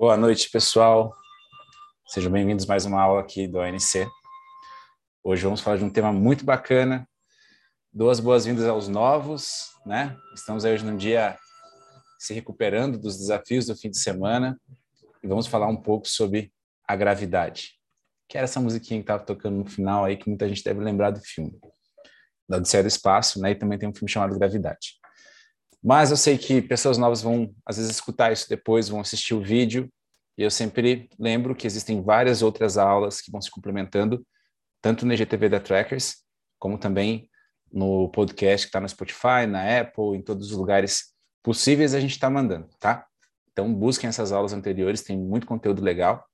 Boa noite, pessoal. Sejam bem-vindos mais uma aula aqui do ONC. Hoje vamos falar de um tema muito bacana. Duas boas-vindas aos novos, né? Estamos aí hoje num dia se recuperando dos desafios do fim de semana e vamos falar um pouco sobre a gravidade. Que era essa musiquinha que estava tocando no final aí, que muita gente deve lembrar do filme. Da Odisseia do Espaço, né? E também tem um filme chamado Gravidade. Mas eu sei que pessoas novas vão, às vezes, escutar isso depois, vão assistir o vídeo, e eu sempre lembro que existem várias outras aulas que vão se complementando, tanto no IGTV da Trackers, como também no podcast que está no Spotify, na Apple, em todos os lugares possíveis a gente está mandando, tá? Então busquem essas aulas anteriores, tem muito conteúdo legal.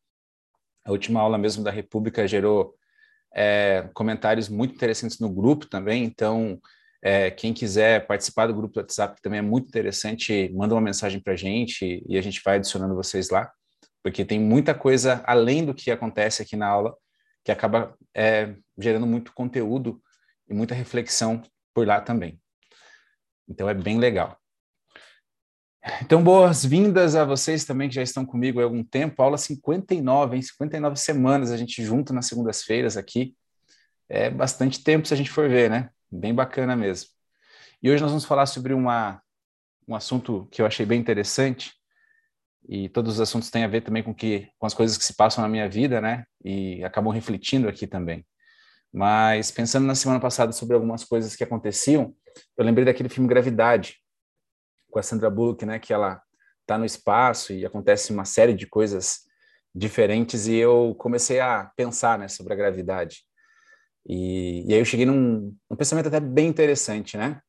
A última aula mesmo da República gerou é, comentários muito interessantes no grupo também, então é, quem quiser participar do grupo do WhatsApp, que também é muito interessante, manda uma mensagem para a gente e a gente vai adicionando vocês lá, porque tem muita coisa além do que acontece aqui na aula que acaba é, gerando muito conteúdo e muita reflexão por lá também. Então é bem legal. Então, boas-vindas a vocês também que já estão comigo há algum tempo. Aula 59, em 59 semanas a gente junto nas segundas-feiras aqui. É bastante tempo se a gente for ver, né? bem bacana mesmo. E hoje nós vamos falar sobre uma, um assunto que eu achei bem interessante, e todos os assuntos têm a ver também com, que, com as coisas que se passam na minha vida, né? E acabam refletindo aqui também. Mas pensando na semana passada sobre algumas coisas que aconteciam, eu lembrei daquele filme Gravidade, com a Sandra Bullock, né? Que ela está no espaço e acontece uma série de coisas diferentes e eu comecei a pensar né, sobre a gravidade. E, e aí eu cheguei num, num pensamento até bem interessante, né?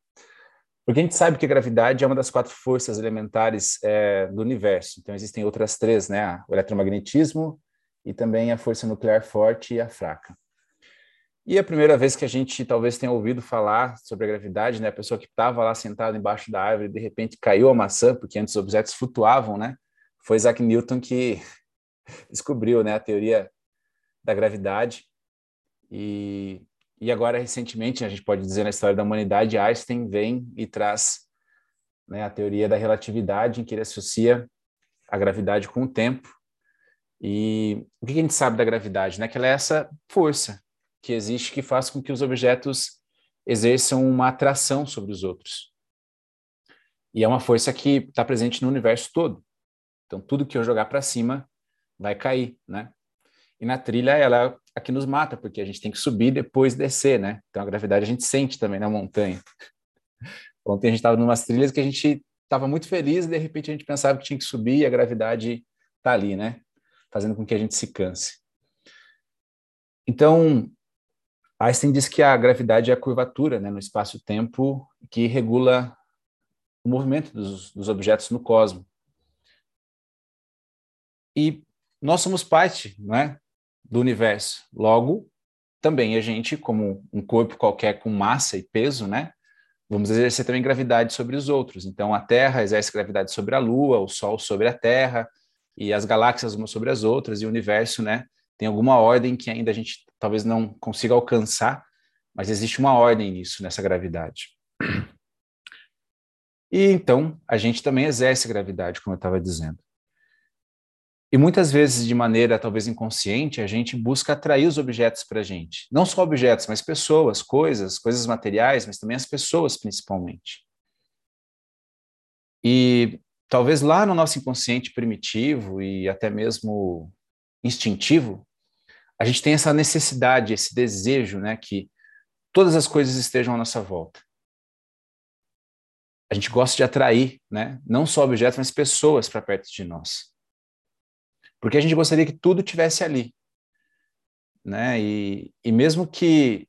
Porque a gente sabe que a gravidade é uma das quatro forças elementares é, do universo. Então existem outras três, né? O eletromagnetismo e também a força nuclear forte e a fraca. E a primeira vez que a gente talvez tenha ouvido falar sobre a gravidade, né? A pessoa que estava lá sentada embaixo da árvore de repente caiu a maçã, porque antes os objetos flutuavam, né? Foi Isaac Newton que descobriu, né? A teoria da gravidade. E, e agora, recentemente, a gente pode dizer na história da humanidade, Einstein vem e traz né, a teoria da relatividade, em que ele associa a gravidade com o tempo. E o que a gente sabe da gravidade? Né? Que ela é essa força que existe que faz com que os objetos exerçam uma atração sobre os outros. E é uma força que está presente no universo todo. Então, tudo que eu jogar para cima vai cair, né? E na trilha, ela aqui nos mata, porque a gente tem que subir depois descer, né? Então a gravidade a gente sente também na montanha. Ontem a gente estava em umas trilhas que a gente estava muito feliz e de repente a gente pensava que tinha que subir e a gravidade está ali, né? Fazendo com que a gente se canse. Então, Einstein diz que a gravidade é a curvatura né, no espaço-tempo que regula o movimento dos, dos objetos no cosmos. E nós somos parte, não é? Do universo. Logo, também a gente, como um corpo qualquer com massa e peso, né? Vamos exercer também gravidade sobre os outros. Então, a Terra exerce gravidade sobre a Lua, o Sol sobre a Terra, e as galáxias umas sobre as outras, e o universo, né? Tem alguma ordem que ainda a gente talvez não consiga alcançar, mas existe uma ordem nisso, nessa gravidade. E então, a gente também exerce gravidade, como eu estava dizendo. E muitas vezes, de maneira talvez inconsciente, a gente busca atrair os objetos para a gente. Não só objetos, mas pessoas, coisas, coisas materiais, mas também as pessoas principalmente. E talvez lá no nosso inconsciente primitivo e até mesmo instintivo, a gente tem essa necessidade, esse desejo, né, que todas as coisas estejam à nossa volta. A gente gosta de atrair, né, não só objetos, mas pessoas para perto de nós. Porque a gente gostaria que tudo tivesse ali. Né? E, e mesmo que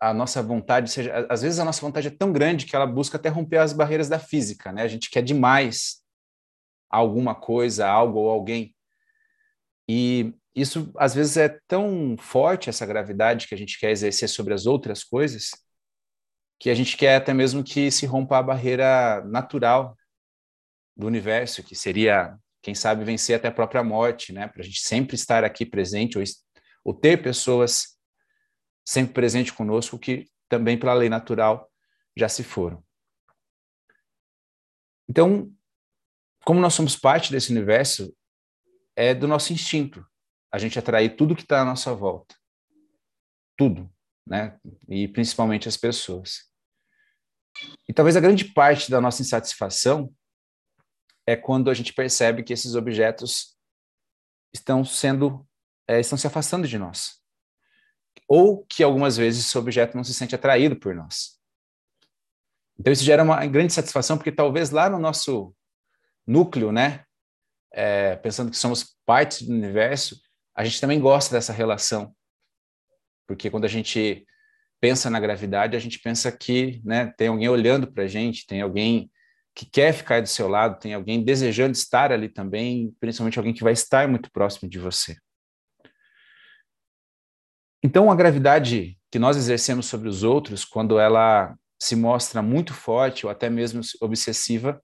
a nossa vontade seja. Às vezes a nossa vontade é tão grande que ela busca até romper as barreiras da física. Né? A gente quer demais alguma coisa, algo ou alguém. E isso, às vezes, é tão forte, essa gravidade que a gente quer exercer sobre as outras coisas, que a gente quer até mesmo que se rompa a barreira natural do universo, que seria quem sabe vencer até a própria morte, né? Para a gente sempre estar aqui presente ou, ou ter pessoas sempre presentes conosco que também pela lei natural já se foram. Então, como nós somos parte desse universo, é do nosso instinto, a gente atrair tudo que está à nossa volta. Tudo, né? E principalmente as pessoas. E talvez a grande parte da nossa insatisfação é quando a gente percebe que esses objetos estão sendo, é, estão se afastando de nós. Ou que algumas vezes esse objeto não se sente atraído por nós. Então isso gera uma grande satisfação, porque talvez lá no nosso núcleo, né, é, pensando que somos parte do universo, a gente também gosta dessa relação. Porque quando a gente pensa na gravidade, a gente pensa que né, tem alguém olhando para a gente, tem alguém que quer ficar do seu lado, tem alguém desejando estar ali também, principalmente alguém que vai estar muito próximo de você. Então, a gravidade que nós exercemos sobre os outros, quando ela se mostra muito forte ou até mesmo obsessiva,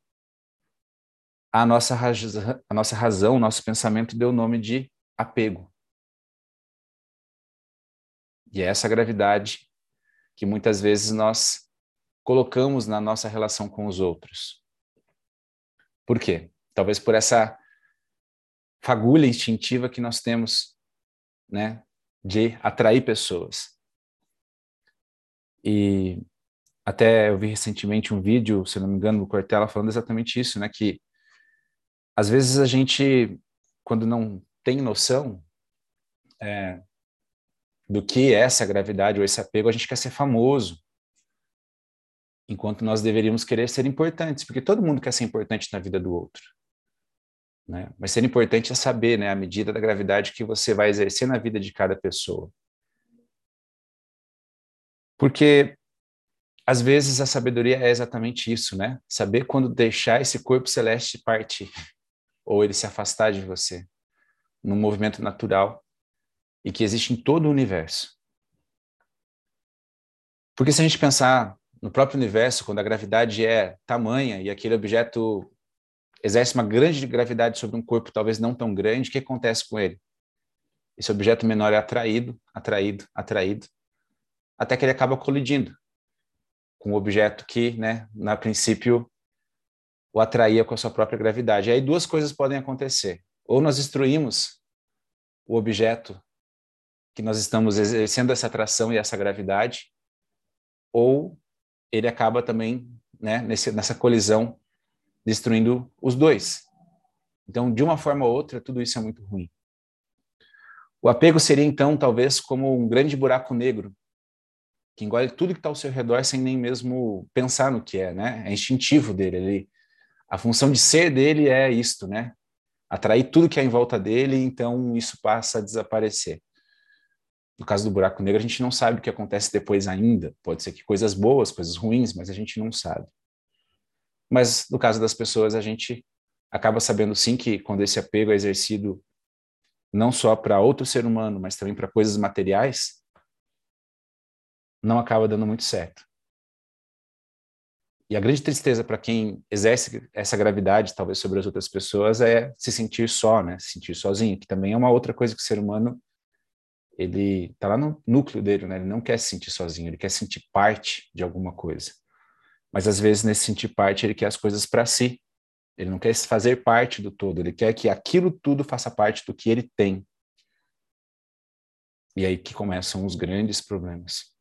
a nossa, razão, a nossa razão, o nosso pensamento deu o nome de apego. E é essa gravidade que muitas vezes nós colocamos na nossa relação com os outros. Por quê? Talvez por essa fagulha instintiva que nós temos, né, de atrair pessoas. E até eu vi recentemente um vídeo, se não me engano, do Cortella falando exatamente isso, né, que às vezes a gente, quando não tem noção é, do que é essa gravidade ou esse apego, a gente quer ser famoso, enquanto nós deveríamos querer ser importantes, porque todo mundo quer ser importante na vida do outro. Né? Mas ser importante é saber né, a medida da gravidade que você vai exercer na vida de cada pessoa. Porque às vezes a sabedoria é exatamente isso, né? Saber quando deixar esse corpo celeste partir ou ele se afastar de você, num movimento natural e que existe em todo o universo. Porque se a gente pensar no próprio universo, quando a gravidade é tamanha e aquele objeto exerce uma grande gravidade sobre um corpo talvez não tão grande, o que acontece com ele? Esse objeto menor é atraído, atraído, atraído, até que ele acaba colidindo com o objeto que, né, na princípio, o atraía com a sua própria gravidade. E aí duas coisas podem acontecer. Ou nós destruímos o objeto que nós estamos exercendo essa atração e essa gravidade, ou ele acaba também né, nesse, nessa colisão destruindo os dois. Então, de uma forma ou outra, tudo isso é muito ruim. O apego seria, então, talvez como um grande buraco negro, que engole tudo que está ao seu redor sem nem mesmo pensar no que é, né? É instintivo dele. Ele, a função de ser dele é isto, né? Atrair tudo que é em volta dele, então isso passa a desaparecer. No caso do buraco negro, a gente não sabe o que acontece depois ainda. Pode ser que coisas boas, coisas ruins, mas a gente não sabe. Mas no caso das pessoas, a gente acaba sabendo sim que quando esse apego é exercido não só para outro ser humano, mas também para coisas materiais, não acaba dando muito certo. E a grande tristeza para quem exerce essa gravidade, talvez sobre as outras pessoas, é se sentir só, né? Se sentir sozinho, que também é uma outra coisa que o ser humano ele está lá no núcleo dele, né? Ele não quer se sentir sozinho, ele quer sentir parte de alguma coisa. Mas às vezes nesse sentir parte ele quer as coisas para si. Ele não quer fazer parte do todo, ele quer que aquilo tudo faça parte do que ele tem. E aí que começam os grandes problemas.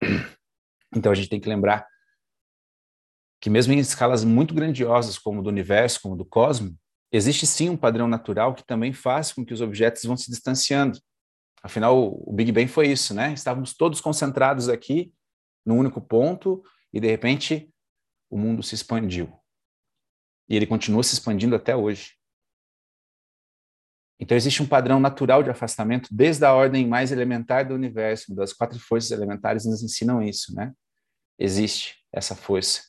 Então a gente tem que lembrar que mesmo em escalas muito grandiosas como do universo, como do cosmos, existe sim um padrão natural que também faz com que os objetos vão se distanciando. Afinal, o Big Bang foi isso, né? Estávamos todos concentrados aqui num único ponto e de repente o mundo se expandiu. E ele continua se expandindo até hoje. Então existe um padrão natural de afastamento desde a ordem mais elementar do universo, das quatro forças elementares nos ensinam isso, né? Existe essa força,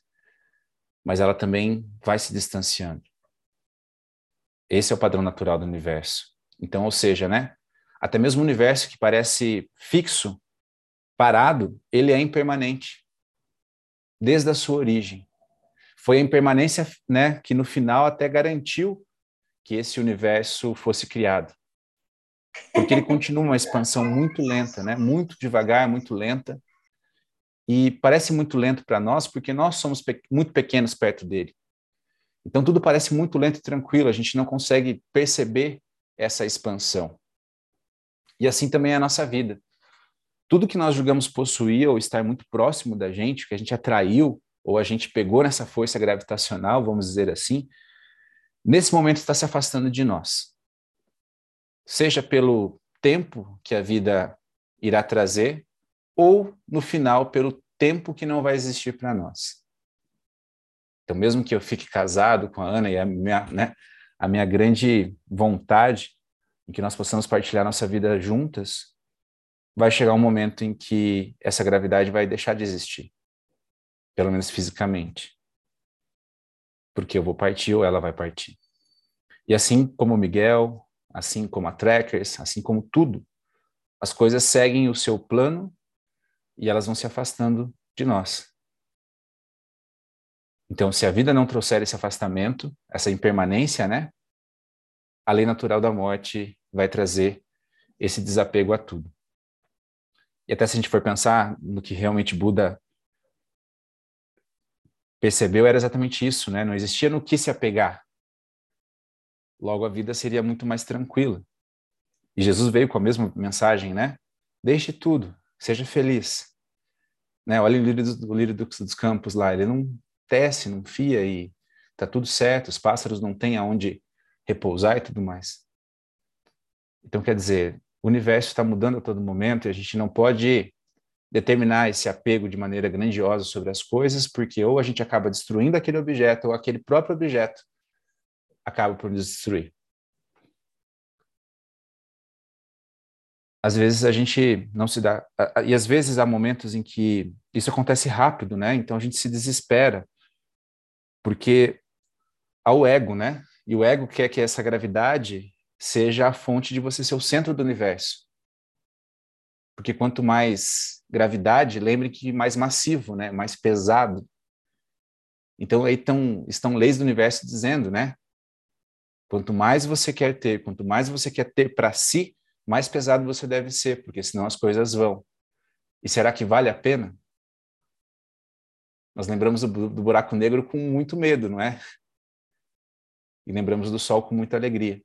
mas ela também vai se distanciando. Esse é o padrão natural do universo. Então, ou seja, né? Até mesmo o universo que parece fixo, parado, ele é impermanente desde a sua origem. Foi a impermanência, né, que no final até garantiu que esse universo fosse criado. Porque ele continua uma expansão muito lenta, né? Muito devagar, muito lenta. E parece muito lento para nós porque nós somos pe muito pequenos perto dele. Então tudo parece muito lento e tranquilo, a gente não consegue perceber essa expansão. E assim também é a nossa vida. Tudo que nós julgamos possuir ou estar muito próximo da gente, que a gente atraiu ou a gente pegou nessa força gravitacional, vamos dizer assim, nesse momento está se afastando de nós. Seja pelo tempo que a vida irá trazer, ou no final pelo tempo que não vai existir para nós. Então, mesmo que eu fique casado com a Ana e a minha, né, a minha grande vontade em que nós possamos partilhar nossa vida juntas, vai chegar um momento em que essa gravidade vai deixar de existir, pelo menos fisicamente. Porque eu vou partir ou ela vai partir. E assim como o Miguel, assim como a Trackers, assim como tudo, as coisas seguem o seu plano e elas vão se afastando de nós. Então, se a vida não trouxer esse afastamento, essa impermanência, né? A lei natural da morte vai trazer esse desapego a tudo. E até se a gente for pensar no que realmente Buda percebeu, era exatamente isso, né? Não existia no que se apegar. Logo, a vida seria muito mais tranquila. E Jesus veio com a mesma mensagem, né? Deixe tudo, seja feliz. Né? Olha o lírio, do, o lírio dos, dos campos lá, ele não tece, não fia e tá tudo certo, os pássaros não têm aonde repousar e tudo mais. Então, quer dizer, o universo está mudando a todo momento e a gente não pode determinar esse apego de maneira grandiosa sobre as coisas, porque ou a gente acaba destruindo aquele objeto ou aquele próprio objeto acaba por nos destruir. às vezes a gente não se dá. E às vezes há momentos em que isso acontece rápido, né? Então a gente se desespera, porque há o ego, né? E o ego quer que essa gravidade seja a fonte de você ser o centro do universo. Porque quanto mais gravidade, lembre que mais massivo, né? Mais pesado. Então aí tão, estão leis do universo dizendo, né? Quanto mais você quer ter, quanto mais você quer ter para si, mais pesado você deve ser, porque senão as coisas vão. E será que vale a pena? Nós lembramos do, do buraco negro com muito medo, não é? E lembramos do sol com muita alegria.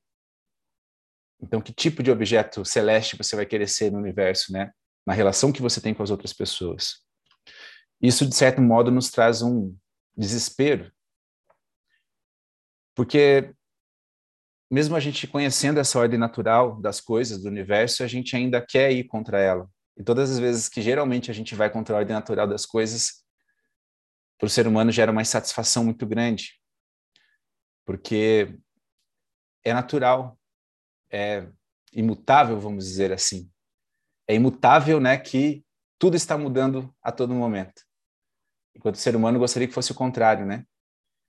Então, que tipo de objeto celeste você vai querer ser no universo, né? Na relação que você tem com as outras pessoas. Isso, de certo modo, nos traz um desespero. Porque mesmo a gente conhecendo essa ordem natural das coisas, do universo, a gente ainda quer ir contra ela. E todas as vezes que geralmente a gente vai contra a ordem natural das coisas, para o ser humano gera uma insatisfação muito grande. Porque é natural, é imutável, vamos dizer assim. É imutável, né, que tudo está mudando a todo momento. Enquanto o ser humano gostaria que fosse o contrário, né?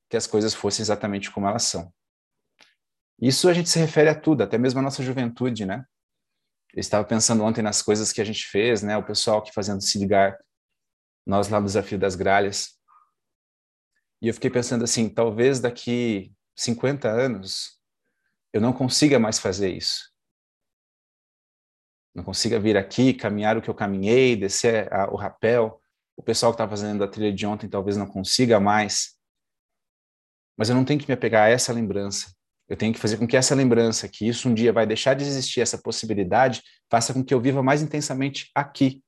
Que as coisas fossem exatamente como elas são. Isso a gente se refere a tudo, até mesmo a nossa juventude, né? Eu estava pensando ontem nas coisas que a gente fez, né? O pessoal aqui fazendo se ligar, nós lá no Desafio das Gralhas. E eu fiquei pensando assim, talvez daqui 50 anos eu não consiga mais fazer isso. Não consiga vir aqui, caminhar o que eu caminhei, descer a, o rapel. O pessoal que está fazendo a trilha de ontem talvez não consiga mais. Mas eu não tenho que me apegar a essa lembrança. Eu tenho que fazer com que essa lembrança, que isso um dia vai deixar de existir, essa possibilidade, faça com que eu viva mais intensamente aqui.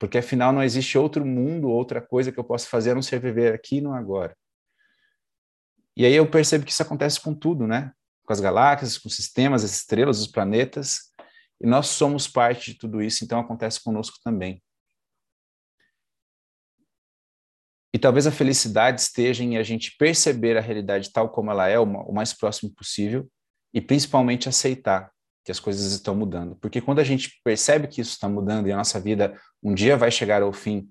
Porque afinal não existe outro mundo, outra coisa que eu possa fazer a não ser viver aqui no agora. E aí eu percebo que isso acontece com tudo, né? Com as galáxias, com os sistemas, as estrelas, os planetas. E nós somos parte de tudo isso, então acontece conosco também. E talvez a felicidade esteja em a gente perceber a realidade tal como ela é, o mais próximo possível, e principalmente aceitar que as coisas estão mudando. Porque quando a gente percebe que isso está mudando e a nossa vida um dia vai chegar ao fim,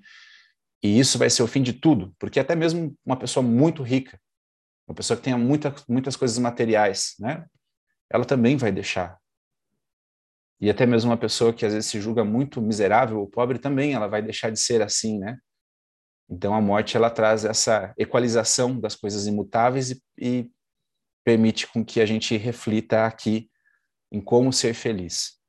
e isso vai ser o fim de tudo, porque até mesmo uma pessoa muito rica, uma pessoa que tenha muita, muitas coisas materiais, né? Ela também vai deixar. E até mesmo uma pessoa que às vezes se julga muito miserável ou pobre também, ela vai deixar de ser assim, né? Então a morte ela traz essa equalização das coisas imutáveis e, e permite com que a gente reflita aqui em como ser feliz.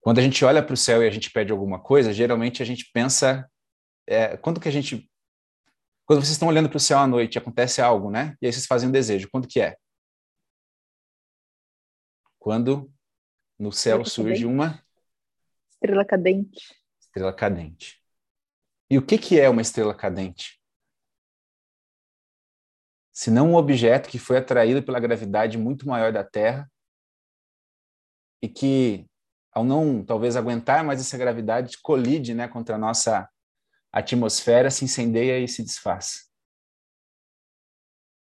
Quando a gente olha para o céu e a gente pede alguma coisa, geralmente a gente pensa é, quando que a gente Quando vocês estão olhando para o céu à noite, acontece algo, né? E aí vocês fazem um desejo. Quando que é? Quando no céu surge uma estrela cadente. Estrela cadente. E o que que é uma estrela cadente? Se não um objeto que foi atraído pela gravidade muito maior da Terra e que ao não talvez aguentar mais essa gravidade colide, né, contra a nossa atmosfera, se incendeia e se desfaz.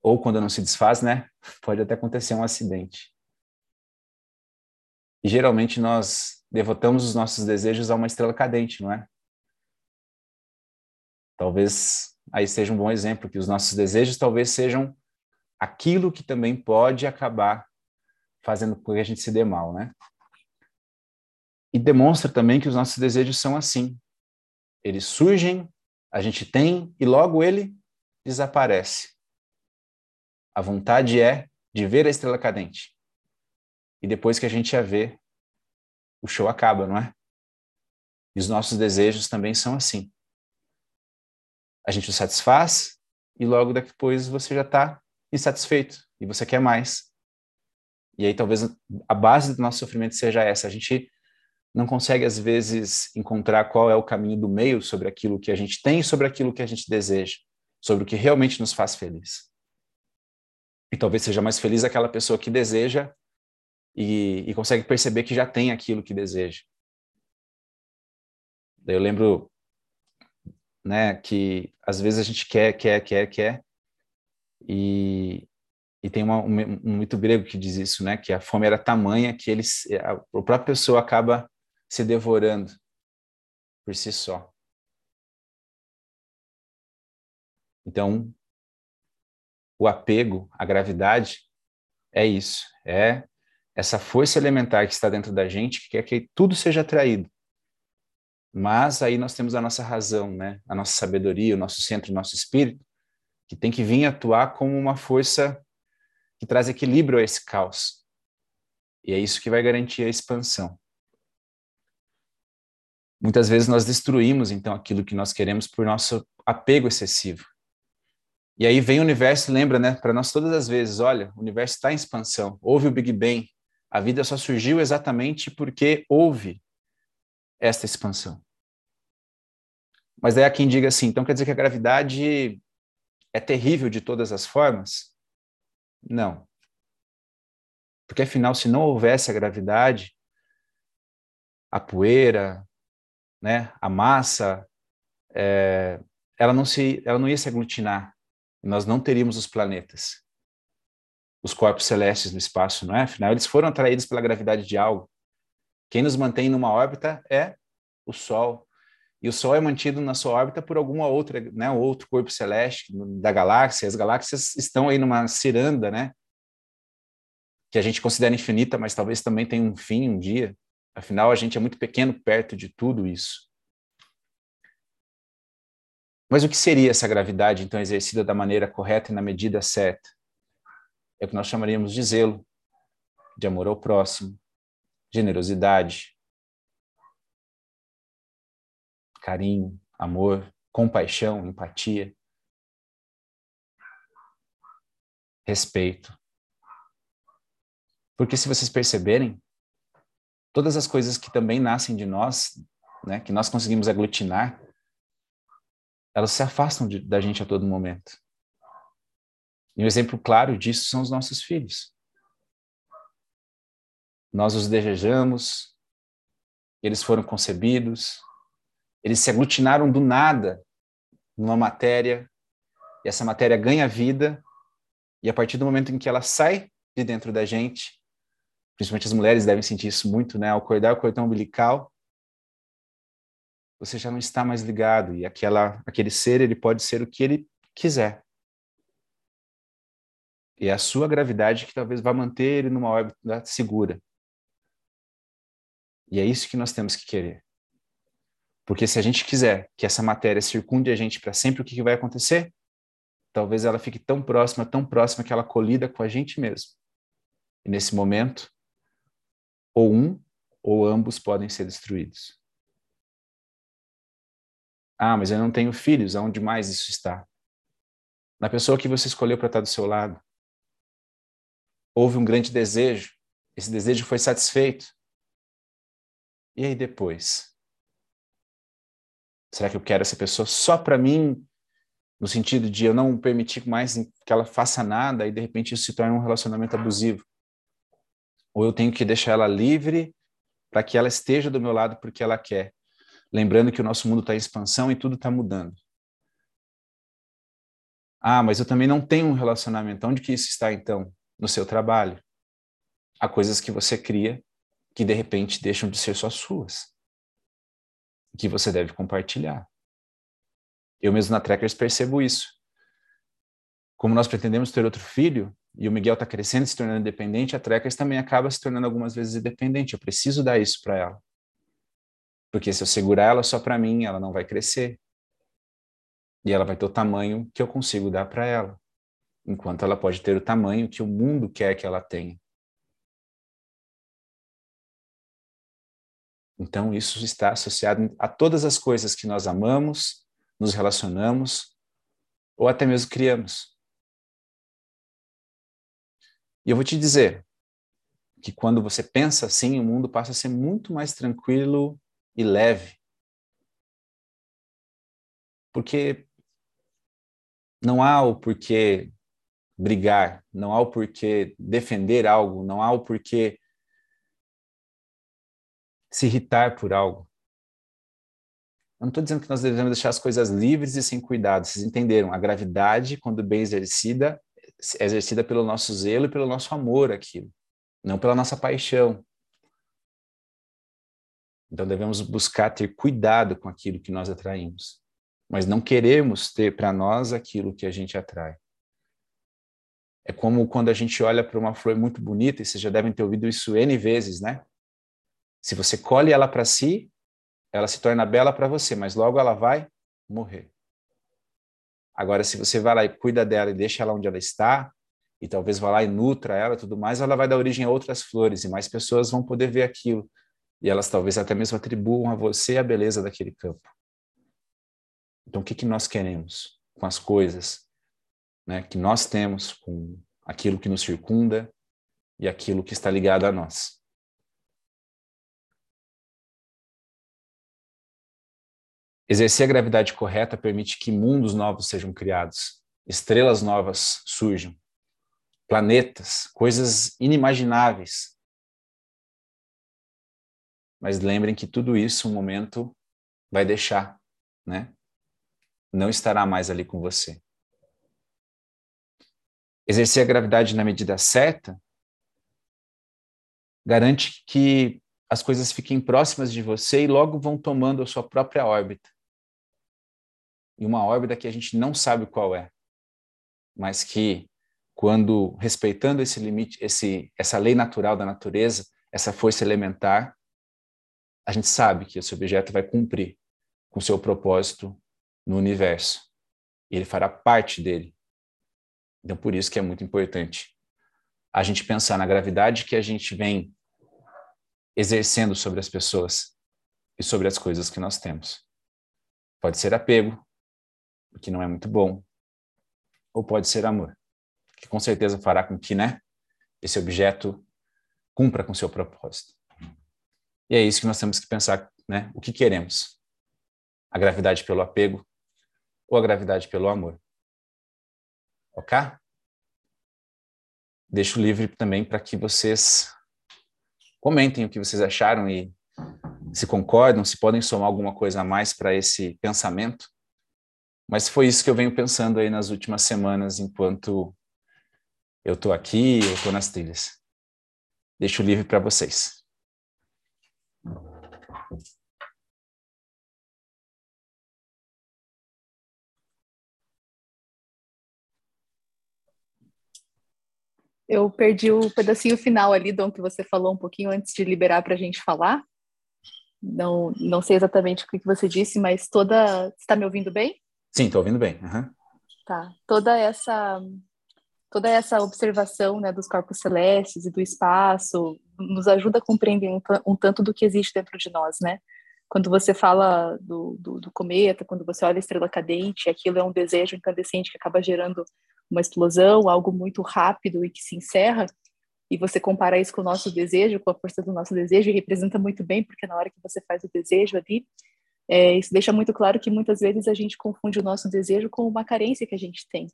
Ou quando não se desfaz, né, pode até acontecer um acidente. E geralmente nós devotamos os nossos desejos a uma estrela cadente, não é? Talvez aí seja um bom exemplo que os nossos desejos talvez sejam aquilo que também pode acabar fazendo com que a gente se dê mal, né? E demonstra também que os nossos desejos são assim. Eles surgem, a gente tem e logo ele desaparece. A vontade é de ver a estrela cadente. E depois que a gente a vê, o show acaba, não é? E os nossos desejos também são assim. A gente o satisfaz e logo depois você já está insatisfeito e você quer mais. E aí talvez a base do nosso sofrimento seja essa. A gente não consegue às vezes encontrar qual é o caminho do meio sobre aquilo que a gente tem e sobre aquilo que a gente deseja, sobre o que realmente nos faz feliz. E talvez seja mais feliz aquela pessoa que deseja e, e consegue perceber que já tem aquilo que deseja. Eu lembro né, que às vezes a gente quer, quer, quer, quer, e, e tem uma, um, um mito grego que diz isso, né, que a fome era tamanha que eles, a, a própria pessoa acaba se devorando por si só. Então, o apego, a gravidade, é isso, é essa força elementar que está dentro da gente que quer que tudo seja atraído. Mas aí nós temos a nossa razão, né? A nossa sabedoria, o nosso centro, o nosso espírito, que tem que vir atuar como uma força que traz equilíbrio a esse caos. E é isso que vai garantir a expansão. Muitas vezes nós destruímos então aquilo que nós queremos por nosso apego excessivo. E aí vem o universo, lembra, né, para nós todas as vezes, olha, o universo está em expansão. Houve o Big Bang, a vida só surgiu exatamente porque houve esta expansão. Mas daí há quem diga assim, então quer dizer que a gravidade é terrível de todas as formas? Não. Porque afinal, se não houvesse a gravidade, a poeira, né, a massa, é, ela, não se, ela não ia se aglutinar. Nós não teríamos os planetas os corpos celestes no espaço, não é? Afinal, eles foram atraídos pela gravidade de algo. Quem nos mantém numa órbita é o Sol. E o Sol é mantido na sua órbita por alguma outra, né, outro corpo celeste da galáxia. As galáxias estão aí numa ciranda, né? Que a gente considera infinita, mas talvez também tenha um fim um dia. Afinal, a gente é muito pequeno perto de tudo isso. Mas o que seria essa gravidade, então, exercida da maneira correta e na medida certa? é o que nós chamaríamos de zelo, de amor ao próximo, generosidade, carinho, amor, compaixão, empatia, respeito. Porque se vocês perceberem, todas as coisas que também nascem de nós, né, que nós conseguimos aglutinar, elas se afastam de, da gente a todo momento. E um exemplo claro disso são os nossos filhos. Nós os desejamos, eles foram concebidos, eles se aglutinaram do nada numa matéria, e essa matéria ganha vida, e a partir do momento em que ela sai de dentro da gente, principalmente as mulheres devem sentir isso muito, né? Ao acordar o cordão umbilical, você já não está mais ligado, e aquela, aquele ser, ele pode ser o que ele quiser. E é a sua gravidade que talvez vá manter ele numa órbita segura. E é isso que nós temos que querer. Porque se a gente quiser que essa matéria circunde a gente para sempre, o que, que vai acontecer? Talvez ela fique tão próxima, tão próxima que ela colida com a gente mesmo. E nesse momento, ou um ou ambos podem ser destruídos. Ah, mas eu não tenho filhos, aonde mais isso está? na pessoa que você escolheu para estar do seu lado. Houve um grande desejo, esse desejo foi satisfeito. E aí depois? Será que eu quero essa pessoa só para mim, no sentido de eu não permitir mais que ela faça nada e de repente isso se torne um relacionamento abusivo? Ou eu tenho que deixar ela livre para que ela esteja do meu lado porque ela quer? Lembrando que o nosso mundo está em expansão e tudo está mudando. Ah, mas eu também não tenho um relacionamento. Onde que isso está então? No seu trabalho. Há coisas que você cria que de repente deixam de ser só suas. Que você deve compartilhar. Eu mesmo na Trekkers percebo isso. Como nós pretendemos ter outro filho, e o Miguel está crescendo se tornando independente, a Trekkers também acaba se tornando algumas vezes independente. Eu preciso dar isso para ela. Porque se eu segurar ela só para mim, ela não vai crescer. E ela vai ter o tamanho que eu consigo dar para ela. Enquanto ela pode ter o tamanho que o mundo quer que ela tenha. Então, isso está associado a todas as coisas que nós amamos, nos relacionamos ou até mesmo criamos. E eu vou te dizer que quando você pensa assim, o mundo passa a ser muito mais tranquilo e leve. Porque não há o porquê brigar, não há o porquê defender algo, não há o porquê se irritar por algo. Eu não estou dizendo que nós devemos deixar as coisas livres e sem cuidado. Vocês entenderam? A gravidade, quando bem exercida, é exercida pelo nosso zelo e pelo nosso amor aquilo, não pela nossa paixão. Então devemos buscar ter cuidado com aquilo que nós atraímos, mas não queremos ter para nós aquilo que a gente atrai. É como quando a gente olha para uma flor muito bonita, e vocês já devem ter ouvido isso N vezes, né? Se você colhe ela para si, ela se torna bela para você, mas logo ela vai morrer. Agora, se você vai lá e cuida dela e deixa ela onde ela está, e talvez vá lá e nutra ela tudo mais, ela vai dar origem a outras flores e mais pessoas vão poder ver aquilo. E elas talvez até mesmo atribuam a você a beleza daquele campo. Então, o que, que nós queremos com as coisas né, que nós temos, com aquilo que nos circunda e aquilo que está ligado a nós? Exercer a gravidade correta permite que mundos novos sejam criados, estrelas novas surjam, planetas, coisas inimagináveis mas lembrem que tudo isso um momento vai deixar, né? Não estará mais ali com você. Exercer a gravidade na medida certa garante que as coisas fiquem próximas de você e logo vão tomando a sua própria órbita. E uma órbita que a gente não sabe qual é, mas que quando respeitando esse limite, esse essa lei natural da natureza, essa força elementar, a gente sabe que esse objeto vai cumprir com seu propósito no universo. E ele fará parte dele. Então, por isso que é muito importante a gente pensar na gravidade que a gente vem exercendo sobre as pessoas e sobre as coisas que nós temos. Pode ser apego, que não é muito bom, ou pode ser amor, que com certeza fará com que, né, esse objeto cumpra com seu propósito. E é isso que nós temos que pensar, né? O que queremos? A gravidade pelo apego ou a gravidade pelo amor? Ok? Deixo livre também para que vocês comentem o que vocês acharam e se concordam, se podem somar alguma coisa a mais para esse pensamento. Mas foi isso que eu venho pensando aí nas últimas semanas, enquanto eu estou aqui, eu estou nas trilhas. Deixo livre para vocês. Eu perdi o pedacinho final ali, Dom, que você falou um pouquinho antes de liberar para a gente falar. Não, não sei exatamente o que você disse, mas toda. Está me ouvindo bem? Sim, estou ouvindo bem. Uhum. Tá. Toda essa toda essa observação né, dos corpos celestes e do espaço nos ajuda a compreender um, um, tanto do que existe dentro de nós, né? quando você fala do, do, do, cometa, quando você olha a estrela cadente, aquilo é um desejo incandescente que acaba gerando uma explosão, algo muito rápido e que se encerra, e você compara isso com o nosso desejo, com a força do nosso desejo, e representa muito bem, porque na hora que você faz o desejo ali, é, isso deixa muito claro que muitas vezes a gente confunde o nosso desejo com uma carência que a gente tem.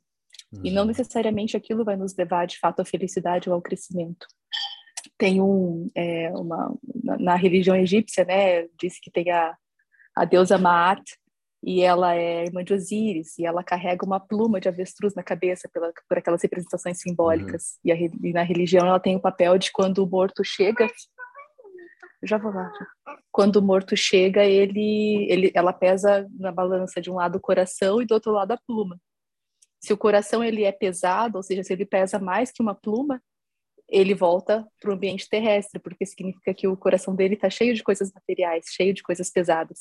Uhum. E não uhum. necessariamente aquilo vai nos levar de fato à felicidade ou ao crescimento tem um, é, uma, na, religião egípcia, né, diz que tem a, a deusa Maat, e ela é irmã de Osíris, e ela carrega uma pluma de avestruz na cabeça pela, por aquelas representações simbólicas. Uhum. E, a, e, na religião ela tem o papel de quando o morto chega. Já vou lá. Já. Quando o morto chega, ele, ele, ela pesa na balança de um lado o coração e do outro lado a pluma. Se o coração ele é pesado, ou seja, se ele pesa mais que uma pluma, ele volta para o ambiente terrestre, porque significa que o coração dele está cheio de coisas materiais, cheio de coisas pesadas.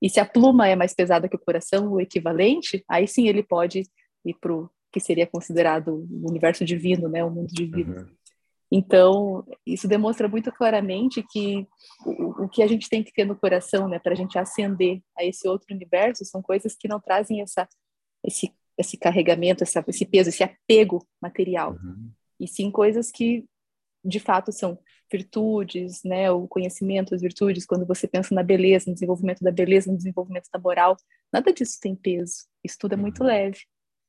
E se a pluma é mais pesada que o coração, o equivalente, aí sim ele pode ir para o que seria considerado o universo divino, né, o mundo divino. Uhum. Então, isso demonstra muito claramente que o, o, que a gente tem que ter no coração, né, para a gente ascender a esse outro universo, são coisas que não trazem essa, esse, esse carregamento, essa, esse peso, esse apego material. Uhum e sim coisas que de fato são virtudes, né, o conhecimento, as virtudes, quando você pensa na beleza, no desenvolvimento da beleza, no desenvolvimento da moral, nada disso tem peso, isso tudo é muito uhum. leve.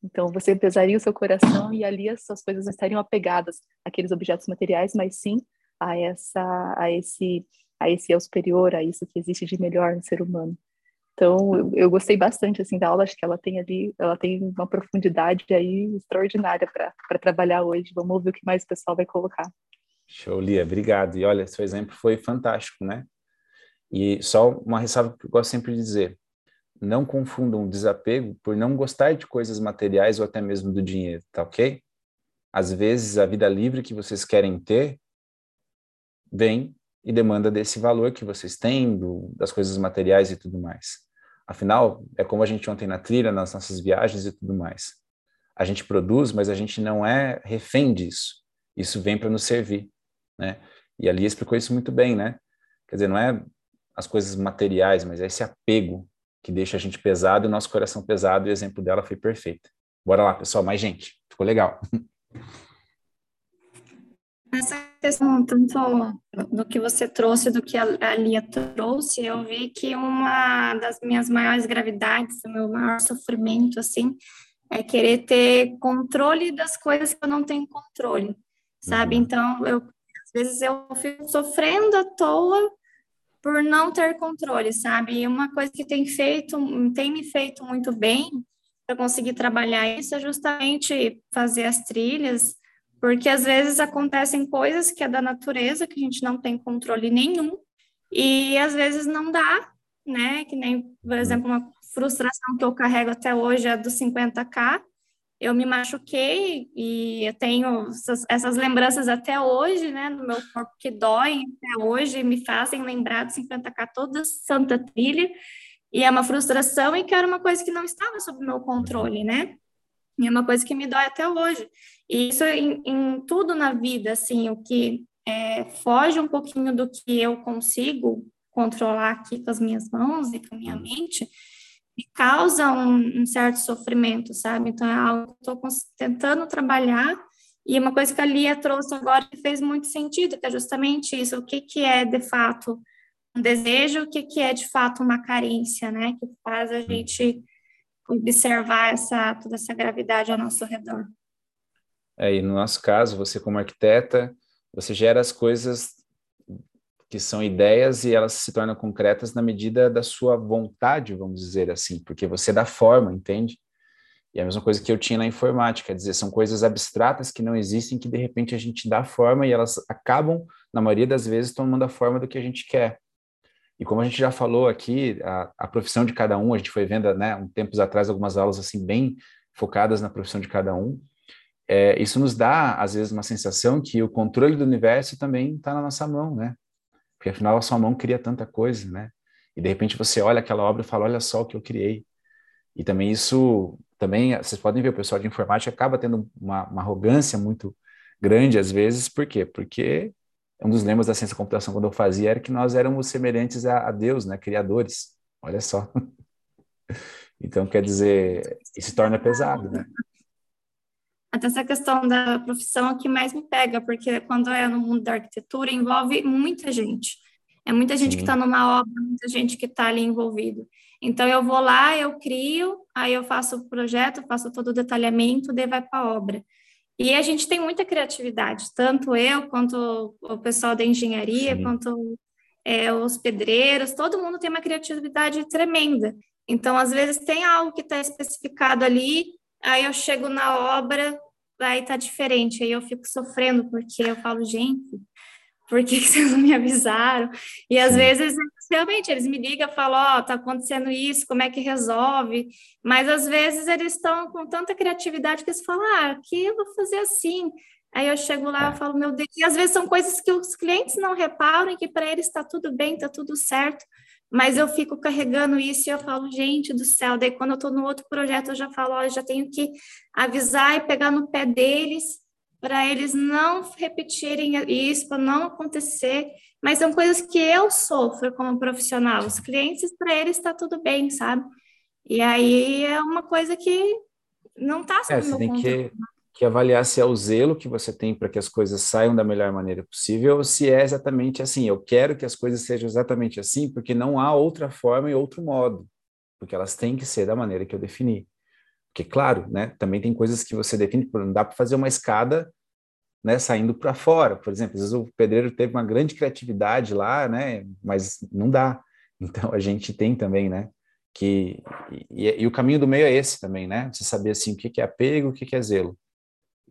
Então, você pesaria o seu coração e ali as suas coisas não estariam apegadas àqueles objetos materiais, mas sim a essa, a esse, a esse eu superior, a isso que existe de melhor no ser humano. Então, eu, eu, gostei bastante assim da aula, acho que ela tem ali, ela tem uma profundidade aí extraordinária para trabalhar hoje. Vamos ouvir o que mais o pessoal vai colocar. Show, Lia, obrigado. E olha, seu exemplo foi fantástico, né? E só uma ressalva que eu gosto sempre de dizer: não confundam desapego por não gostar de coisas materiais ou até mesmo do dinheiro, tá ok? Às vezes a vida livre que vocês querem ter vem e demanda desse valor que vocês têm, do, das coisas materiais e tudo mais. Afinal, é como a gente ontem na trilha, nas nossas viagens e tudo mais. A gente produz, mas a gente não é refém disso. Isso vem para nos servir, né? E ali explicou isso muito bem, né? Quer dizer, não é as coisas materiais, mas é esse apego que deixa a gente pesado e o nosso coração pesado, e o exemplo dela foi perfeito. Bora lá, pessoal, mais gente. Ficou legal. Essa questão, tanto do que você trouxe, do que a Lia trouxe, eu vi que uma das minhas maiores gravidades, o meu maior sofrimento, assim, é querer ter controle das coisas que eu não tenho controle, sabe? Uhum. Então, eu, às vezes eu fico sofrendo à toa por não ter controle, sabe? E uma coisa que tem feito, tem me feito muito bem para conseguir trabalhar isso é justamente fazer as trilhas, porque às vezes acontecem coisas que é da natureza, que a gente não tem controle nenhum, e às vezes não dá, né? Que nem, por uhum. exemplo, uma frustração que eu carrego até hoje é dos 50k. Eu me machuquei e eu tenho essas, essas lembranças até hoje, né, no meu corpo que doem até hoje, me fazem lembrar dos 50k toda santa trilha. E é uma frustração e que era uma coisa que não estava sob meu controle, né? E é uma coisa que me dói até hoje. E isso em, em tudo na vida, assim, o que é, foge um pouquinho do que eu consigo controlar aqui com as minhas mãos e com a minha mente, me causa um, um certo sofrimento, sabe? Então é algo que estou tentando trabalhar. E uma coisa que a Lia trouxe agora que fez muito sentido, que é justamente isso, o que, que é de fato um desejo, o que, que é de fato uma carência, né? Que faz a gente observar essa, toda essa gravidade ao nosso redor. É, e no nosso caso, você como arquiteta, você gera as coisas que são ideias e elas se tornam concretas na medida da sua vontade, vamos dizer assim, porque você dá forma, entende? E é a mesma coisa que eu tinha na informática, quer dizer, são coisas abstratas que não existem, que de repente a gente dá forma e elas acabam, na maioria das vezes, tomando a forma do que a gente quer. E como a gente já falou aqui, a, a profissão de cada um, a gente foi vendo, né, um tempos atrás, algumas aulas assim bem focadas na profissão de cada um. É, isso nos dá, às vezes, uma sensação que o controle do universo também está na nossa mão, né? Porque afinal a sua mão cria tanta coisa, né? E de repente você olha aquela obra e fala, olha só o que eu criei. E também isso, também, vocês podem ver, o pessoal de informática acaba tendo uma, uma arrogância muito grande às vezes, por quê? Porque um dos lemas da ciência da computação quando eu fazia era que nós éramos semelhantes a, a Deus, né, criadores. Olha só. Então, quer dizer, isso torna pesado, né? Até essa questão da profissão é que mais me pega, porque quando é no mundo da arquitetura, envolve muita gente. É muita gente Sim. que está numa obra, muita gente que está ali envolvido. Então, eu vou lá, eu crio, aí eu faço o projeto, faço todo o detalhamento, daí vai para a obra. E a gente tem muita criatividade, tanto eu quanto o pessoal da engenharia, Sim. quanto é, os pedreiros, todo mundo tem uma criatividade tremenda. Então, às vezes, tem algo que está especificado ali, aí eu chego na obra, aí está diferente, aí eu fico sofrendo, porque eu falo, gente, por que, que vocês não me avisaram? E às Sim. vezes, realmente, eles me ligam e falam, ó, oh, tá acontecendo isso, como é que resolve? Mas às vezes eles estão com tanta criatividade que eles falam, ah, aqui eu vou fazer assim. Aí eu chego lá e é. falo, meu Deus, e às vezes são coisas que os clientes não reparam e que para eles está tudo bem, está tudo certo, mas eu fico carregando isso e eu falo, gente do céu, daí quando eu estou no outro projeto eu já falo, olha, já tenho que avisar e pegar no pé deles para eles não repetirem isso, para não acontecer. Mas são coisas que eu sofro como profissional. Os clientes, para eles, está tudo bem, sabe? E aí é uma coisa que não está sendo. É, que, que avaliar se é o zelo que você tem para que as coisas saiam da melhor maneira possível, ou se é exatamente assim. Eu quero que as coisas sejam exatamente assim, porque não há outra forma e outro modo. Porque elas têm que ser da maneira que eu defini. Porque, claro, né, também tem coisas que você define, não dá para fazer uma escada né, saindo para fora, por exemplo. Às vezes o pedreiro teve uma grande criatividade lá, né, mas não dá. Então a gente tem também, né, que e, e, o caminho do meio é esse também, né? Você saber assim o que, que é apego, o que, que é zelo.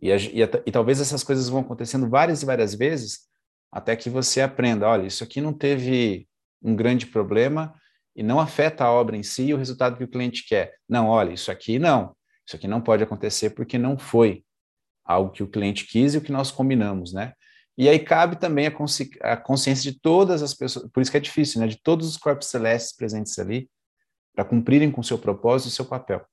E, e, e talvez essas coisas vão acontecendo várias e várias vezes até que você aprenda, olha, isso aqui não teve um grande problema e não afeta a obra em si e o resultado que o cliente quer. Não, olha, isso aqui não. Isso aqui não pode acontecer porque não foi algo que o cliente quis e o que nós combinamos, né? E aí cabe também a, consci a consciência de todas as pessoas, por isso que é difícil, né? De todos os corpos celestes presentes ali, para cumprirem com o seu propósito e seu papel.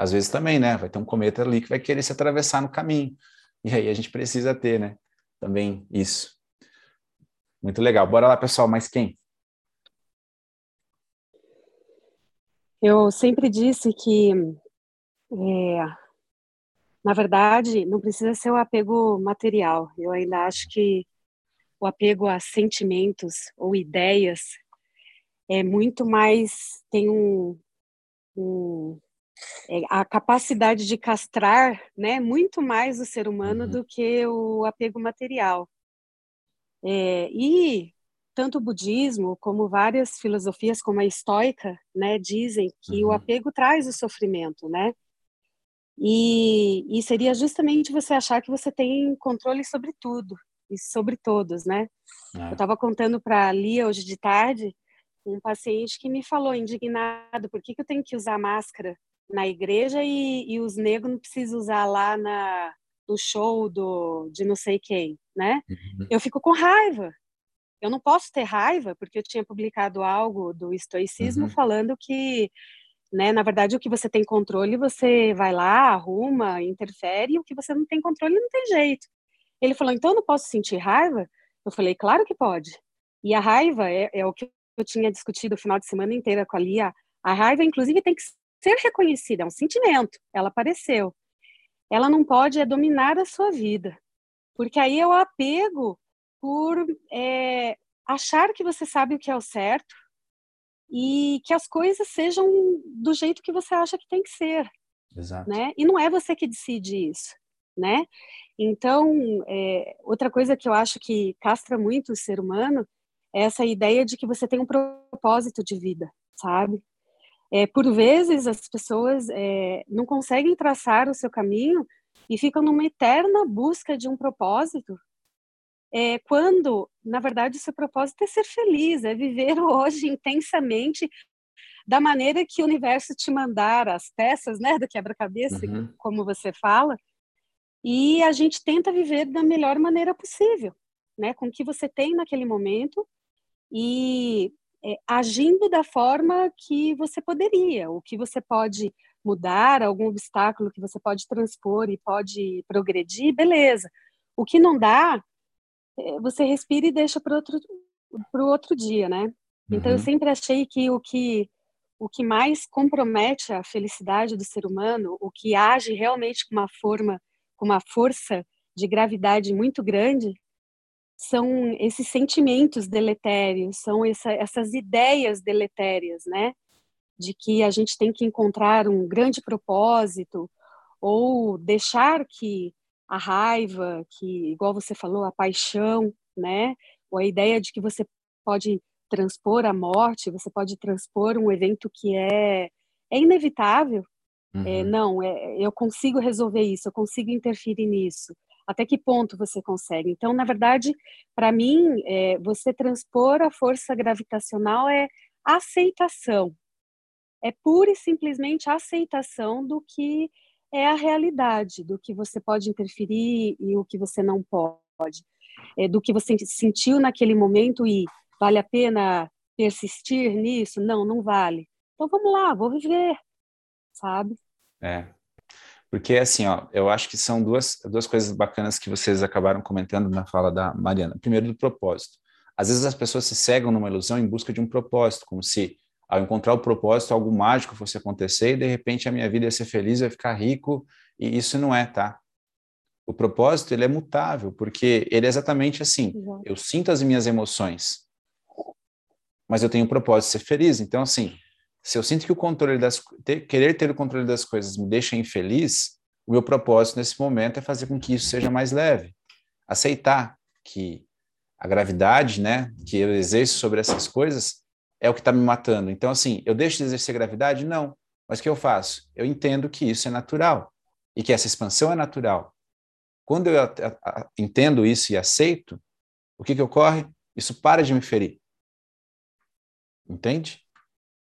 Às vezes também, né? Vai ter um cometa ali que vai querer se atravessar no caminho. E aí a gente precisa ter, né? Também isso. Muito legal. Bora lá, pessoal. Mais quem? Eu sempre disse que, é, na verdade, não precisa ser o apego material. Eu ainda acho que o apego a sentimentos ou ideias é muito mais tem um, um a capacidade de castrar, né, muito mais o ser humano uhum. do que o apego material. É, e tanto o budismo como várias filosofias, como a estoica, né, dizem que uhum. o apego traz o sofrimento, né? E, e seria justamente você achar que você tem controle sobre tudo e sobre todos, né? É. Eu estava contando para a Lia hoje de tarde um paciente que me falou indignado, por que, que eu tenho que usar máscara na igreja e, e os negros não precisam usar lá na, no show do, de não sei quem, né? Uhum. Eu fico com raiva, eu não posso ter raiva porque eu tinha publicado algo do estoicismo uhum. falando que, né, na verdade, o que você tem controle, você vai lá, arruma, interfere, e o que você não tem controle não tem jeito. Ele falou, então eu não posso sentir raiva? Eu falei, claro que pode. E a raiva é, é o que eu tinha discutido o final de semana inteira com a Lia. A raiva, inclusive, tem que ser reconhecida, é um sentimento, ela apareceu. Ela não pode é dominar a sua vida, porque aí é o apego por é, achar que você sabe o que é o certo e que as coisas sejam do jeito que você acha que tem que ser. Exato. Né? E não é você que decide isso, né? Então, é, outra coisa que eu acho que castra muito o ser humano é essa ideia de que você tem um propósito de vida, sabe? É, por vezes as pessoas é, não conseguem traçar o seu caminho e ficam numa eterna busca de um propósito é, quando, na verdade, o seu propósito é ser feliz, é viver hoje intensamente da maneira que o universo te mandar as peças, né, do quebra-cabeça, uhum. como você fala, e a gente tenta viver da melhor maneira possível, né, com o que você tem naquele momento e é, agindo da forma que você poderia, o que você pode mudar, algum obstáculo que você pode transpor e pode progredir, beleza. O que não dá, é, você respira e deixa para outro o outro dia, né? Então uhum. eu sempre achei que o que o que mais compromete a felicidade do ser humano, o que age realmente com uma forma, com uma força de gravidade muito grande, são esses sentimentos deletérios, são essa, essas ideias deletérias, né? De que a gente tem que encontrar um grande propósito ou deixar que a raiva, que igual você falou, a paixão, né? Ou a ideia de que você pode transpor a morte, você pode transpor um evento que é, é inevitável. É, uhum. É, não, é, eu consigo resolver isso, eu consigo interferir nisso. Até que ponto você consegue? Então, na verdade, para mim, é, você transpor a força gravitacional é aceitação. É pura e simplesmente aceitação do que é a realidade, do que você pode interferir e o que você não pode. É, do que você sentiu naquele momento e Vale a pena persistir nisso? Não, não vale. Então vamos lá, vou viver, sabe? É. Porque assim, ó, eu acho que são duas, duas coisas bacanas que vocês acabaram comentando na fala da Mariana. Primeiro, do propósito. Às vezes as pessoas se cegam numa ilusão em busca de um propósito, como se ao encontrar o propósito algo mágico fosse acontecer e de repente a minha vida ia ser feliz, ia ficar rico, e isso não é, tá? O propósito, ele é mutável, porque ele é exatamente assim, eu sinto as minhas emoções, mas eu tenho um propósito de ser feliz. Então, assim, se eu sinto que o controle das ter, querer ter o controle das coisas me deixa infeliz, o meu propósito nesse momento é fazer com que isso seja mais leve, aceitar que a gravidade, né, que eu exerço sobre essas coisas é o que está me matando. Então, assim, eu deixo de exercer gravidade? Não. Mas o que eu faço? Eu entendo que isso é natural e que essa expansão é natural. Quando eu entendo isso e aceito, o que, que ocorre? Isso para de me ferir. Entende?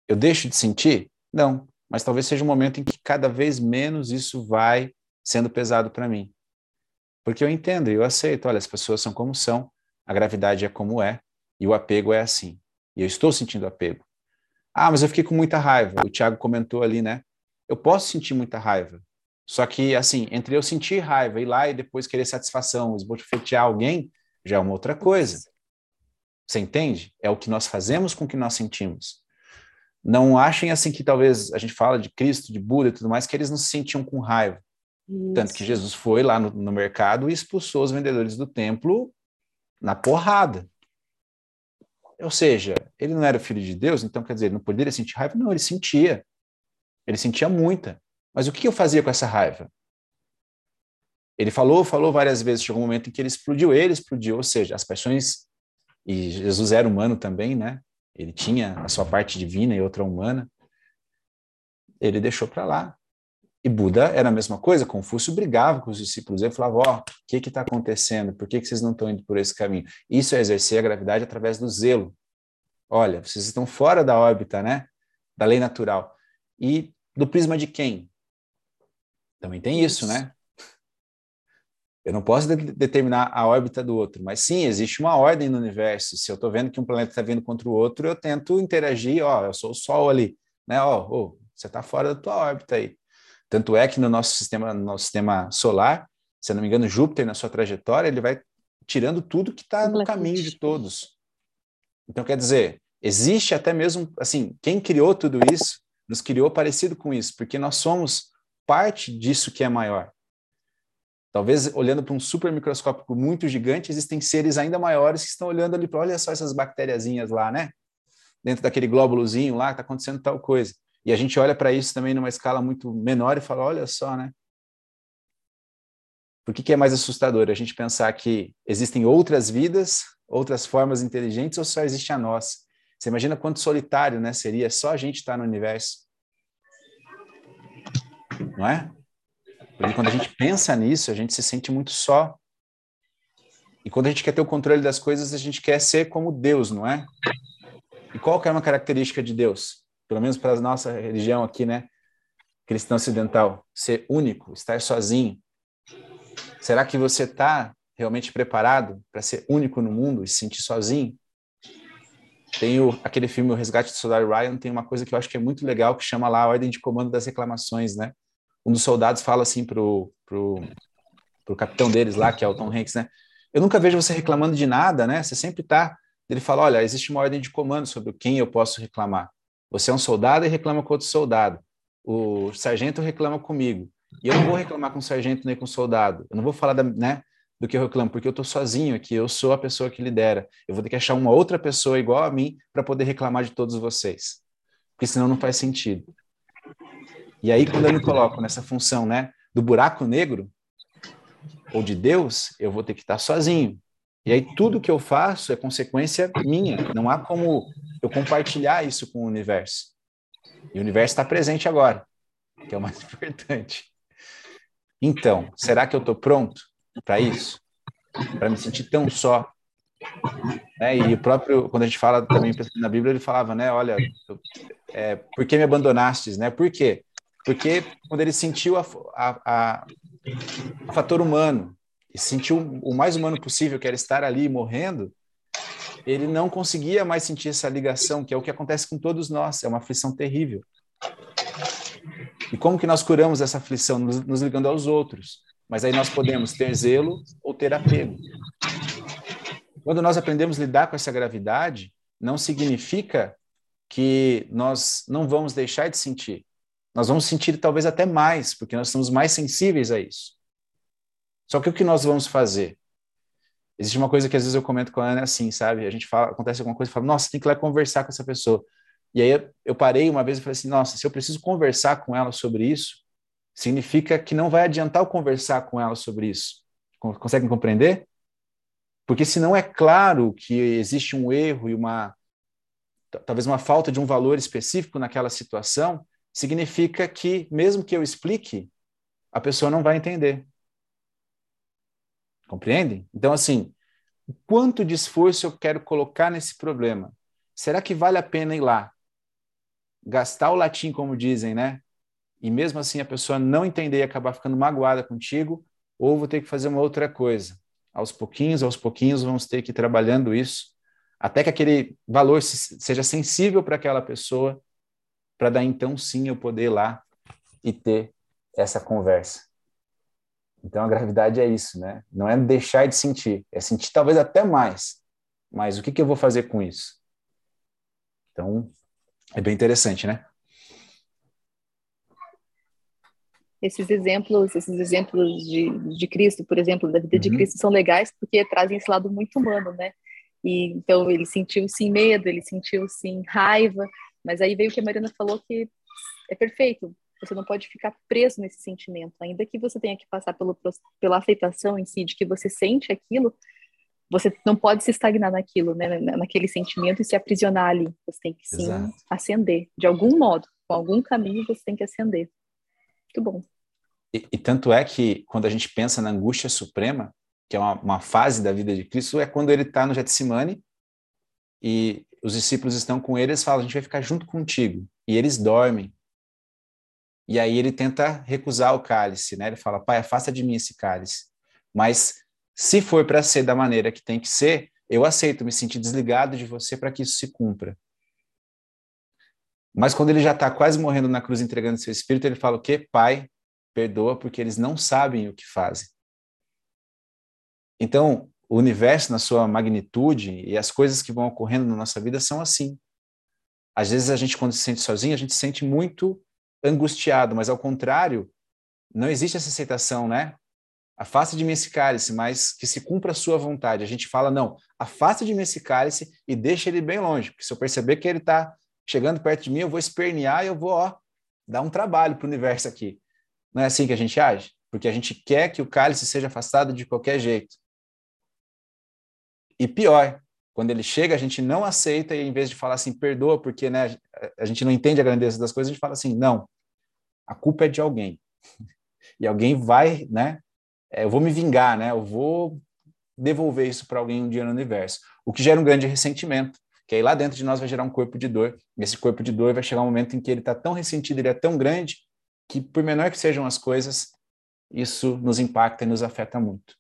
Eu deixo de sentir? Não. Mas talvez seja um momento em que cada vez menos isso vai sendo pesado para mim. Porque eu entendo e eu aceito. Olha, as pessoas são como são, a gravidade é como é, e o apego é assim. E eu estou sentindo apego. Ah, mas eu fiquei com muita raiva. O Tiago comentou ali, né? Eu posso sentir muita raiva. Só que, assim, entre eu sentir raiva, ir lá e depois querer satisfação, esbofetear alguém, já é uma outra coisa. Você entende? É o que nós fazemos com o que nós sentimos. Não achem assim que talvez a gente fala de Cristo, de Buda e tudo mais, que eles não se sentiam com raiva. Isso. Tanto que Jesus foi lá no, no mercado e expulsou os vendedores do templo na porrada. Ou seja, ele não era filho de Deus, então quer dizer, ele não poderia sentir raiva? Não, ele sentia. Ele sentia muita. Mas o que eu fazia com essa raiva? Ele falou, falou várias vezes, chegou um momento em que ele explodiu, ele explodiu, ou seja, as paixões e Jesus era humano também, né? Ele tinha a sua parte divina e outra humana. Ele deixou para lá. E Buda era a mesma coisa. Confúcio brigava com os discípulos. Ele falava: Ó, oh, o que está acontecendo? Por que, que vocês não estão indo por esse caminho? Isso é exercer a gravidade através do zelo. Olha, vocês estão fora da órbita, né? Da lei natural. E do prisma de quem? Também tem isso, né? Eu não posso de determinar a órbita do outro, mas sim, existe uma ordem no universo. Se eu estou vendo que um planeta está vindo contra o outro, eu tento interagir, ó, eu sou o Sol ali, né? Ó, ó você está fora da tua órbita aí. Tanto é que no nosso sistema, no nosso sistema solar, se eu não me engano, Júpiter, na sua trajetória, ele vai tirando tudo que está no caminho de todos. Então, quer dizer, existe até mesmo, assim, quem criou tudo isso, nos criou parecido com isso, porque nós somos parte disso que é maior. Talvez olhando para um super microscópio muito gigante, existem seres ainda maiores que estão olhando ali para, olha só essas bactériazinhas lá, né? Dentro daquele glóbulozinho lá, está acontecendo tal coisa. E a gente olha para isso também numa escala muito menor e fala, olha só, né? Por que, que é mais assustador? A gente pensar que existem outras vidas, outras formas inteligentes ou só existe a nossa? Você imagina quanto solitário né, seria só a gente estar tá no universo? Não é? Porque quando a gente pensa nisso, a gente se sente muito só. E quando a gente quer ter o controle das coisas, a gente quer ser como Deus, não é? E qual que é uma característica de Deus? Pelo menos para a nossa religião aqui, né? Cristã ocidental. Ser único, estar sozinho. Será que você está realmente preparado para ser único no mundo e se sentir sozinho? Tem o, aquele filme O Resgate do Soldado Ryan, tem uma coisa que eu acho que é muito legal, que chama lá a Ordem de Comando das Reclamações, né? Um dos soldados fala assim pro, pro, pro capitão deles lá, que é o Tom Hanks, né? Eu nunca vejo você reclamando de nada, né? Você sempre está. Ele fala: olha, existe uma ordem de comando sobre quem eu posso reclamar. Você é um soldado e reclama com outro soldado. O sargento reclama comigo. E eu não vou reclamar com o sargento nem com o soldado. Eu não vou falar da, né, do que eu reclamo, porque eu estou sozinho aqui, eu sou a pessoa que lidera. Eu vou ter que achar uma outra pessoa igual a mim para poder reclamar de todos vocês. Porque senão não faz sentido. E aí, quando eu me coloco nessa função né, do buraco negro, ou de Deus, eu vou ter que estar sozinho. E aí tudo que eu faço é consequência minha. Não há como eu compartilhar isso com o universo. E o universo está presente agora, que é o mais importante. Então, será que eu estou pronto para isso? Para me sentir tão só? É, e o próprio, quando a gente fala também na Bíblia, ele falava, né? Olha, é, por que me abandonastes, né? Por quê? Porque quando ele sentiu a, a, a, fator humano e sentiu o mais humano possível, que era estar ali morrendo, ele não conseguia mais sentir essa ligação, que é o que acontece com todos nós, é uma aflição terrível. E como que nós curamos essa aflição? Nos, nos ligando aos outros. Mas aí nós podemos ter zelo ou ter apego. Quando nós aprendemos a lidar com essa gravidade, não significa que nós não vamos deixar de sentir. Nós vamos sentir talvez até mais, porque nós estamos mais sensíveis a isso. Só que o que nós vamos fazer? Existe uma coisa que às vezes eu comento com a Ana assim, sabe? A gente fala, acontece alguma coisa e fala, nossa, tem que ir lá conversar com essa pessoa. E aí eu parei uma vez e falei assim, nossa, se eu preciso conversar com ela sobre isso, significa que não vai adiantar eu conversar com ela sobre isso. Conseguem compreender? Porque se não é claro que existe um erro e uma talvez uma falta de um valor específico naquela situação, significa que, mesmo que eu explique, a pessoa não vai entender. Compreendem? Então, assim, quanto de esforço eu quero colocar nesse problema? Será que vale a pena ir lá? Gastar o latim, como dizem, né? E mesmo assim a pessoa não entender e acabar ficando magoada contigo, ou vou ter que fazer uma outra coisa. Aos pouquinhos, aos pouquinhos, vamos ter que ir trabalhando isso, até que aquele valor seja sensível para aquela pessoa para dar então sim eu poder ir lá e ter essa conversa. Então a gravidade é isso, né? Não é deixar de sentir, é sentir talvez até mais. Mas o que, que eu vou fazer com isso? Então é bem interessante, né? Esses exemplos, esses exemplos de, de Cristo, por exemplo, da vida de uhum. Cristo, são legais porque trazem esse lado muito humano, né? E, então ele sentiu sim medo, ele sentiu sim raiva, mas aí veio o que a Mariana falou que é perfeito. Você não pode ficar preso nesse sentimento, ainda que você tenha que passar pelo, pela aceitação em si de que você sente aquilo, você não pode se estagnar naquilo, né, naquele sentimento e se aprisionar ali. Você tem que sim Exato. ascender, de algum modo, com algum caminho você tem que ascender. Muito bom. E, e tanto é que quando a gente pensa na angústia suprema, que é uma, uma fase da vida de Cristo, é quando ele está no Getsemane e os discípulos estão com ele, eles falam, a gente vai ficar junto contigo. E eles dormem. E aí ele tenta recusar o cálice, né? Ele fala, pai, afasta de mim esse cálice. Mas se for para ser da maneira que tem que ser, eu aceito me sentir desligado de você para que isso se cumpra. Mas quando ele já está quase morrendo na cruz, entregando seu espírito, ele fala o quê? Pai, perdoa porque eles não sabem o que fazem. Então, o universo na sua magnitude e as coisas que vão ocorrendo na nossa vida são assim. Às vezes a gente quando se sente sozinho, a gente se sente muito angustiado, mas ao contrário, não existe essa aceitação, né? Afasta de mim esse cálice, mas que se cumpra a sua vontade. A gente fala, não, afasta de mim esse cálice e deixa ele bem longe, porque se eu perceber que ele está chegando perto de mim, eu vou espernear e eu vou, ó, dar um trabalho para o universo aqui. Não é assim que a gente age? Porque a gente quer que o cálice seja afastado de qualquer jeito. E pior, quando ele chega, a gente não aceita e em vez de falar assim, perdoa, porque né, a gente não entende a grandeza das coisas, a gente fala assim, não, a culpa é de alguém. E alguém vai, né? É, eu vou me vingar, né? Eu vou devolver isso para alguém um dia no universo. O que gera um grande ressentimento, que aí lá dentro de nós vai gerar um corpo de dor. E esse corpo de dor vai chegar um momento em que ele está tão ressentido, ele é tão grande, que por menor que sejam as coisas, isso nos impacta e nos afeta muito.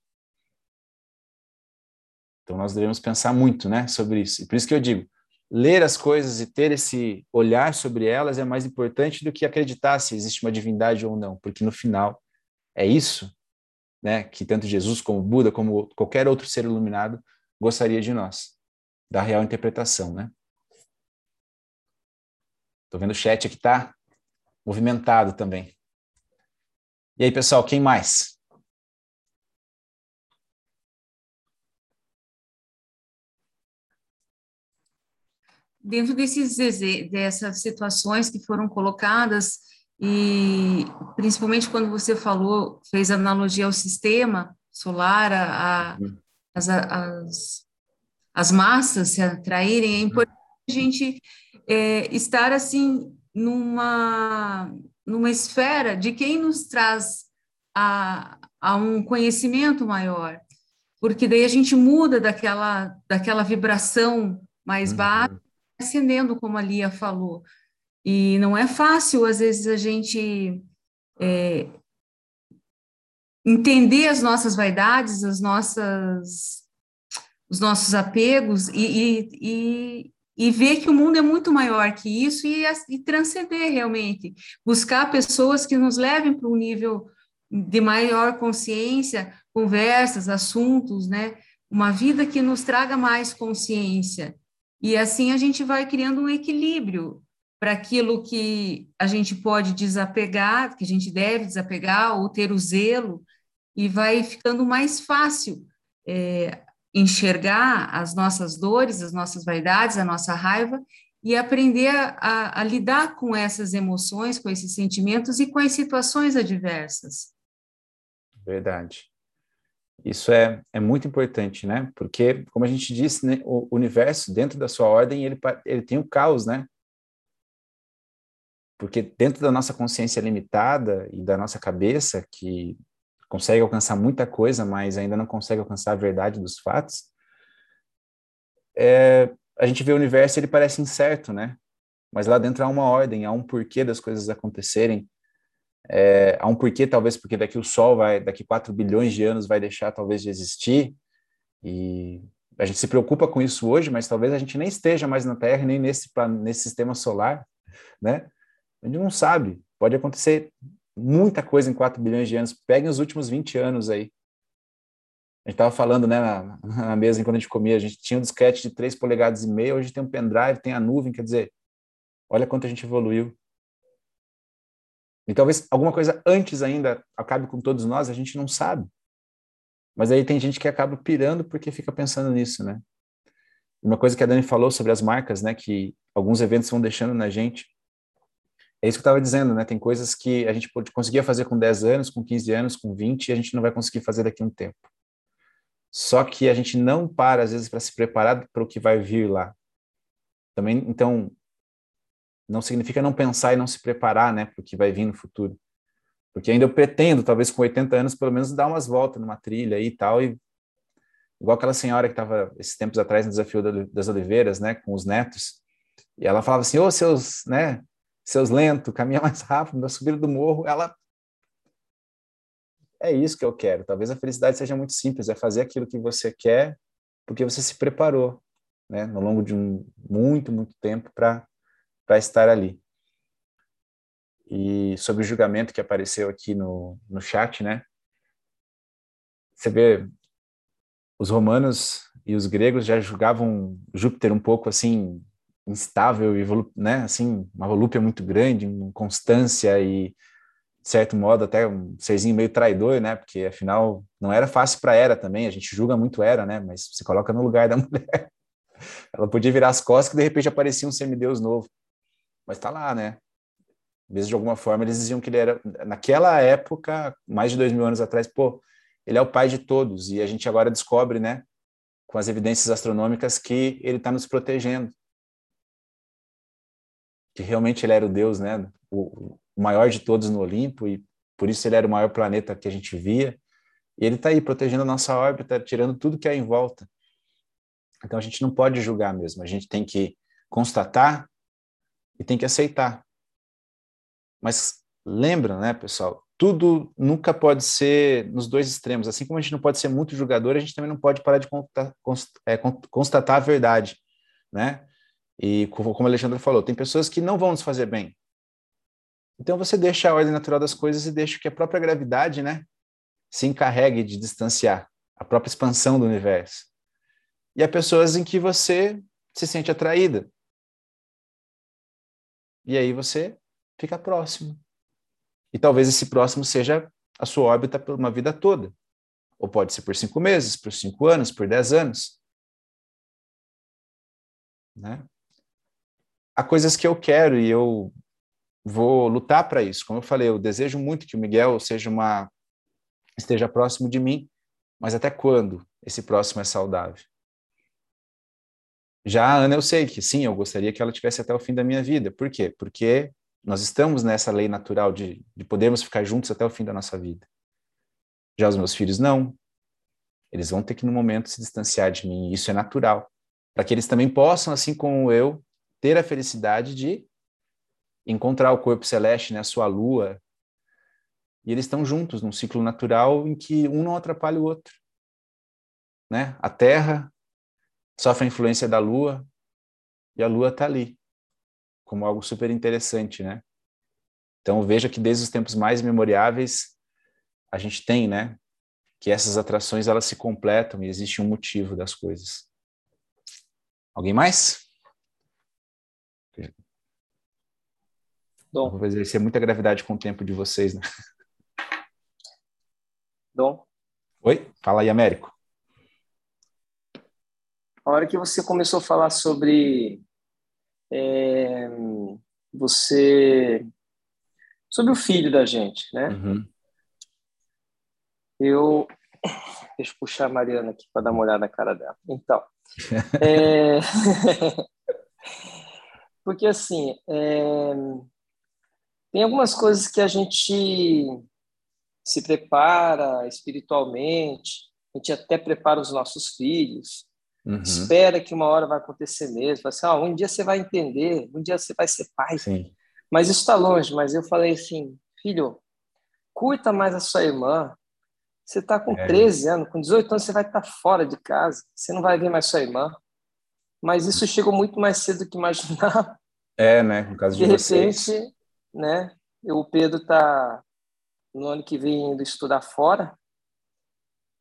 Então nós devemos pensar muito, né, sobre isso. E por isso que eu digo, ler as coisas e ter esse olhar sobre elas é mais importante do que acreditar se existe uma divindade ou não, porque no final é isso, né, que tanto Jesus como Buda, como qualquer outro ser iluminado gostaria de nós, da real interpretação, né? Tô vendo o chat aqui tá movimentado também. E aí, pessoal, quem mais? Dentro desses dessas situações que foram colocadas, e principalmente quando você falou, fez analogia ao sistema solar, a, a uhum. as, as, as massas se atraírem, é importante a gente é, estar assim numa numa esfera de quem nos traz a, a um conhecimento maior, porque daí a gente muda daquela daquela vibração mais uhum. baixa, ascendendo como a Lia falou. E não é fácil, às vezes, a gente é, entender as nossas vaidades, as nossas, os nossos apegos e, e, e, e ver que o mundo é muito maior que isso e, e transcender realmente. Buscar pessoas que nos levem para um nível de maior consciência, conversas, assuntos, né? Uma vida que nos traga mais consciência. E assim a gente vai criando um equilíbrio para aquilo que a gente pode desapegar, que a gente deve desapegar ou ter o zelo, e vai ficando mais fácil é, enxergar as nossas dores, as nossas vaidades, a nossa raiva e aprender a, a, lidar com essas emoções, com esses sentimentos e com as situações adversas. Verdade. Isso é, é muito importante, né? Porque, como a gente disse, né, o universo, dentro da sua ordem, ele, ele tem o caos, né? porque dentro da nossa consciência limitada e da nossa cabeça, que consegue alcançar muita coisa, mas ainda não consegue alcançar a verdade dos fatos, é, a gente vê o universo ele parece incerto, né? Mas lá dentro há uma ordem, há um porquê das coisas acontecerem, é, há um porquê talvez porque daqui o Sol vai, daqui 4 bilhões de anos vai deixar talvez de existir, e a gente se preocupa com isso hoje, mas talvez a gente nem esteja mais na Terra, nem nesse, nesse sistema solar, né? A gente não sabe. Pode acontecer muita coisa em 4 bilhões de anos. Peguem os últimos 20 anos aí. A gente estava falando né, na, na, mesa enquanto a gente comia, a gente tinha um disquete de 3 polegadas e meia, hoje tem um pendrive, tem a nuvem, quer dizer, olha quanto a gente evoluiu. E talvez alguma coisa antes ainda acabe com todos nós, a gente não sabe. Mas aí tem gente que acaba pirando porque fica pensando nisso, né? Uma coisa que a Dani falou sobre as marcas, né, que alguns eventos vão deixando na gente, é isso que eu estava dizendo, né? Tem coisas que a gente conseguia fazer com 10 anos, com 15 anos, com 20, e a gente não vai conseguir fazer daqui a um tempo. Só que a gente não para, às vezes, para se preparar para o que vai vir lá. Também, então, não significa não pensar e não se preparar, né, para o que vai vir no futuro. Porque ainda eu pretendo, talvez com 80 anos, pelo menos dar umas voltas numa trilha e tal, e igual aquela senhora que estava esses tempos atrás no Desafio das Oliveiras, né, com os netos, e ela falava assim, ô, seus, né, seus lentos, caminha mais rápido, na subida do morro, ela é isso que eu quero. Talvez a felicidade seja muito simples, é fazer aquilo que você quer porque você se preparou, né, no longo de um muito, muito tempo para para estar ali. E sobre o julgamento que apareceu aqui no, no chat, né? Você vê, os romanos e os gregos já julgavam Júpiter um pouco assim instável e né, assim, uma volúpia muito grande, constância e de certo modo até um serzinho meio traidor, né? Porque afinal não era fácil para Era também, a gente julga muito Era, né? Mas se coloca no lugar da mulher. Ela podia virar as costas que de repente aparecia um semideus novo. Mas tá lá, né? Mesmo de alguma forma eles diziam que ele era naquela época, mais de dois mil anos atrás, pô, ele é o pai de todos e a gente agora descobre, né? Com as evidências astronômicas que ele está nos protegendo que realmente ele era o Deus, né? O, o maior de todos no Olimpo e por isso ele era o maior planeta que a gente via. E ele está aí protegendo a nossa órbita, tirando tudo que é em volta. Então a gente não pode julgar mesmo, a gente tem que constatar e tem que aceitar. Mas lembra, né, pessoal? Tudo nunca pode ser nos dois extremos. Assim como a gente não pode ser muito julgador, a gente também não pode parar de é, constatar a verdade, né? E como a Alexandre falou, tem pessoas que não vão nos fazer bem. Então você deixa a ordem natural das coisas e deixa que a própria gravidade, né, se encarregue de distanciar a própria expansão do universo. E há pessoas em que você se sente atraída. E aí você fica próximo. E talvez esse próximo seja a sua órbita por uma vida toda. Ou pode ser por cinco meses, por cinco anos, por dez anos. Né? Há coisas que eu quero e eu vou lutar para isso. Como eu falei, eu desejo muito que o Miguel seja uma esteja próximo de mim, mas até quando esse próximo é saudável? Já a Ana, eu sei que sim, eu gostaria que ela tivesse até o fim da minha vida. Por quê? Porque nós estamos nessa lei natural de, de podermos ficar juntos até o fim da nossa vida. Já os meus filhos, não. Eles vão ter que, no momento, se distanciar de mim, isso é natural. Para que eles também possam, assim como eu, ter a felicidade de encontrar o corpo celeste, né, a sua lua, e eles estão juntos num ciclo natural em que um não atrapalha o outro. Né? A Terra sofre a influência da Lua e a Lua está ali, como algo super interessante, né? Então veja que desde os tempos mais memoriáveis a gente tem, né, que essas atrações elas se completam e existe um motivo das coisas. Alguém mais? Dom. Vou exercer muita gravidade com o tempo de vocês, né? Dom. Oi? Fala aí, Américo. A hora que você começou a falar sobre é, você sobre o filho da gente, né? Uhum. Eu deixa eu puxar a Mariana aqui para dar uma olhada na cara dela. Então, é, porque assim é, tem algumas coisas que a gente se prepara espiritualmente, a gente até prepara os nossos filhos, uhum. espera que uma hora vai acontecer mesmo, vai assim, ah, um dia você vai entender, um dia você vai ser pai. Sim. Mas isso está longe, mas eu falei assim, filho, curta mais a sua irmã, você está com é. 13 anos, com 18 anos você vai estar tá fora de casa, você não vai ver mais sua irmã. Mas isso chegou muito mais cedo do que imaginava. É, né? No caso de, de repente, né? O Pedro está no ano que vem indo estudar fora,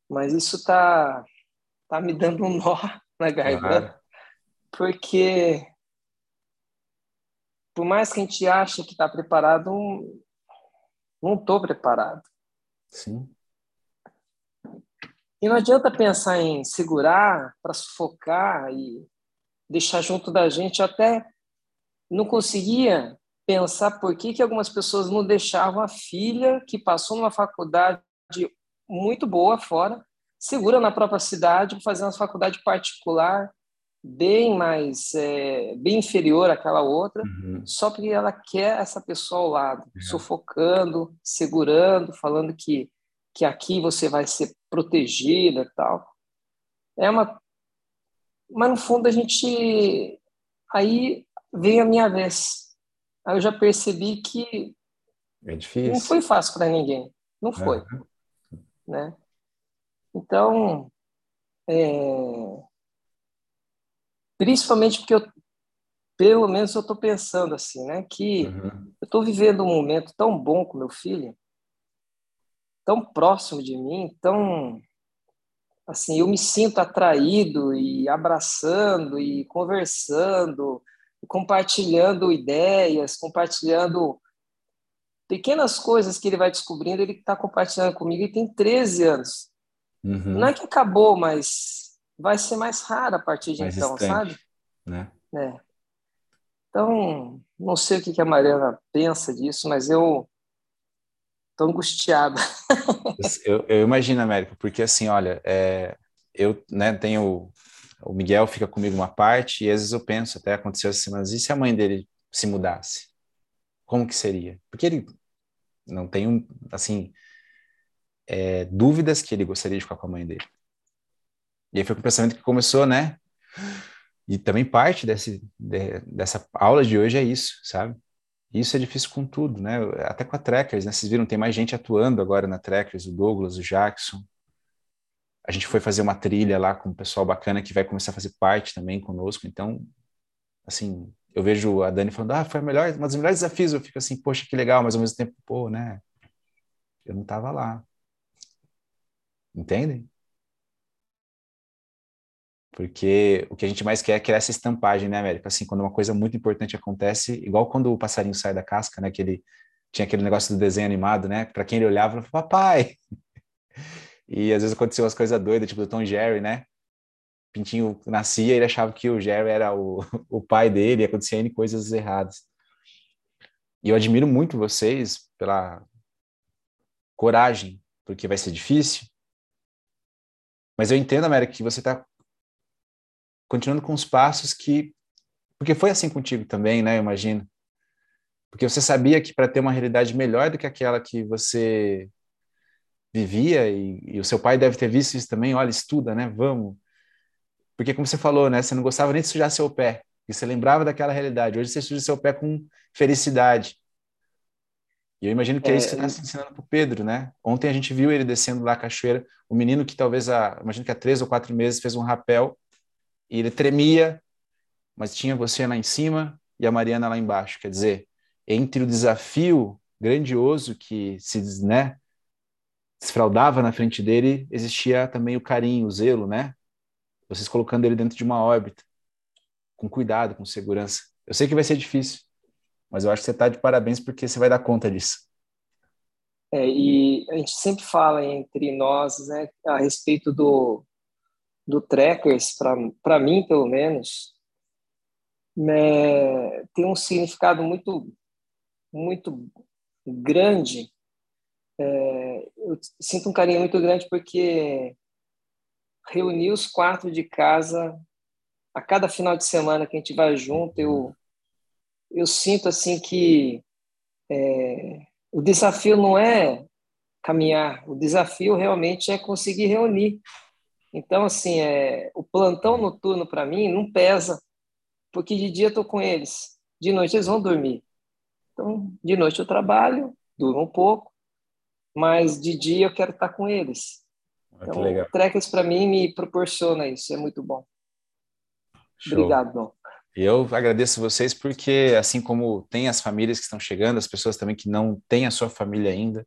mas isso tá tá me dando um nó na garganta, claro. porque por mais que a gente ache que está preparado, não estou preparado. Sim. E não adianta pensar em segurar para sufocar e deixar junto da gente. Eu até não conseguia pensar por que, que algumas pessoas não deixavam a filha que passou numa faculdade muito boa fora, segura na própria cidade, fazer uma faculdade particular bem mais é, bem inferior àquela outra, uhum. só porque ela quer essa pessoa ao lado, uhum. sufocando, segurando, falando que que aqui você vai ser protegida e tal. É uma mas no fundo a gente aí vem a minha vez Aí eu já percebi que é difícil. não foi fácil para ninguém. Não foi. Uhum. Né? Então, é... principalmente porque eu, pelo menos eu estou pensando assim, né, que uhum. eu estou vivendo um momento tão bom com meu filho, tão próximo de mim, tão assim, eu me sinto atraído e abraçando e conversando compartilhando ideias, compartilhando pequenas coisas que ele vai descobrindo, ele está compartilhando comigo e tem 13 anos. Uhum. Não é que acabou, mas vai ser mais raro a partir de mais então, sabe? Né? É. Então, não sei o que a Mariana pensa disso, mas eu estou angustiada. eu, eu, imagino, Américo, porque assim, olha, é, eu né, tenho o Miguel fica comigo uma parte e às vezes eu penso, até aconteceu essa semana, e se a mãe dele se mudasse? Como que seria? Porque ele não tem, assim, é, dúvidas que ele gostaria de ficar com a mãe dele. E aí foi o pensamento que começou, né? E também parte desse, de, dessa aula de hoje é isso, sabe? Isso é difícil com tudo, né? Até com a Trekkers, né? Vocês viram, tem mais gente atuando agora na Trekkers, o Douglas, o Jackson, a gente foi fazer uma trilha lá com um pessoal bacana que vai começar a fazer parte também conosco. Então, assim, eu vejo a Dani falando, ah, foi a melhor, um dos melhores desafios. Eu fico assim, poxa, que legal, mas ao mesmo tempo, pô, né? Eu não estava lá. Entendem? Porque o que a gente mais quer é criar essa estampagem, né, América? Assim, quando uma coisa muito importante acontece, igual quando o passarinho sai da casca, né? Que ele tinha aquele negócio do desenho animado, né? Para quem ele olhava, ele falava, papai! E às vezes aconteceu as coisas doidas, tipo do Tom Jerry, né? Pintinho nascia e ele achava que o Jerry era o, o pai dele, e acontecia N coisas erradas. E eu admiro muito vocês pela coragem, porque vai ser difícil. Mas eu entendo, América, que você está continuando com os passos que. Porque foi assim contigo também, né? Eu imagino. Porque você sabia que para ter uma realidade melhor do que aquela que você vivia, e, e, o seu pai deve ter visto isso também, olha, estuda, né? Vamos. Porque, como você falou, né? Você não gostava nem de sujar seu pé, e você lembrava daquela realidade. Hoje você suja seu pé com felicidade. E eu imagino que é, é isso que você está se ensinando para o Pedro, né? Ontem a gente viu ele descendo lá a cachoeira, o menino que talvez, há, imagino que há três ou quatro meses fez um rapel, e ele tremia, mas tinha você lá em cima e a Mariana lá embaixo. Quer dizer, entre o desafio grandioso que se, né, desfraudava na frente dele, existia também o carinho, o zelo, né? Vocês colocando ele dentro de uma órbita, com cuidado, com segurança. Eu sei que vai ser difícil, mas eu acho que você está de parabéns porque você vai dar conta disso. É, e a gente sempre fala entre nós, né, a respeito do, do Trekkers, para mim, pelo menos, né, tem um significado muito, muito grande é, eu sinto um carinho muito grande porque reunir os quatro de casa a cada final de semana que a gente vai junto, eu, eu sinto assim que é, o desafio não é caminhar, o desafio realmente é conseguir reunir. Então, assim, é, o plantão noturno para mim não pesa, porque de dia estou com eles, de noite eles vão dormir. Então, de noite eu trabalho, durmo um pouco, mas de dia eu quero estar com eles. Ah, então. Trekkers para mim me proporciona isso, é muito bom. Show. Obrigado, Dom. Eu agradeço vocês porque, assim como tem as famílias que estão chegando, as pessoas também que não têm a sua família ainda,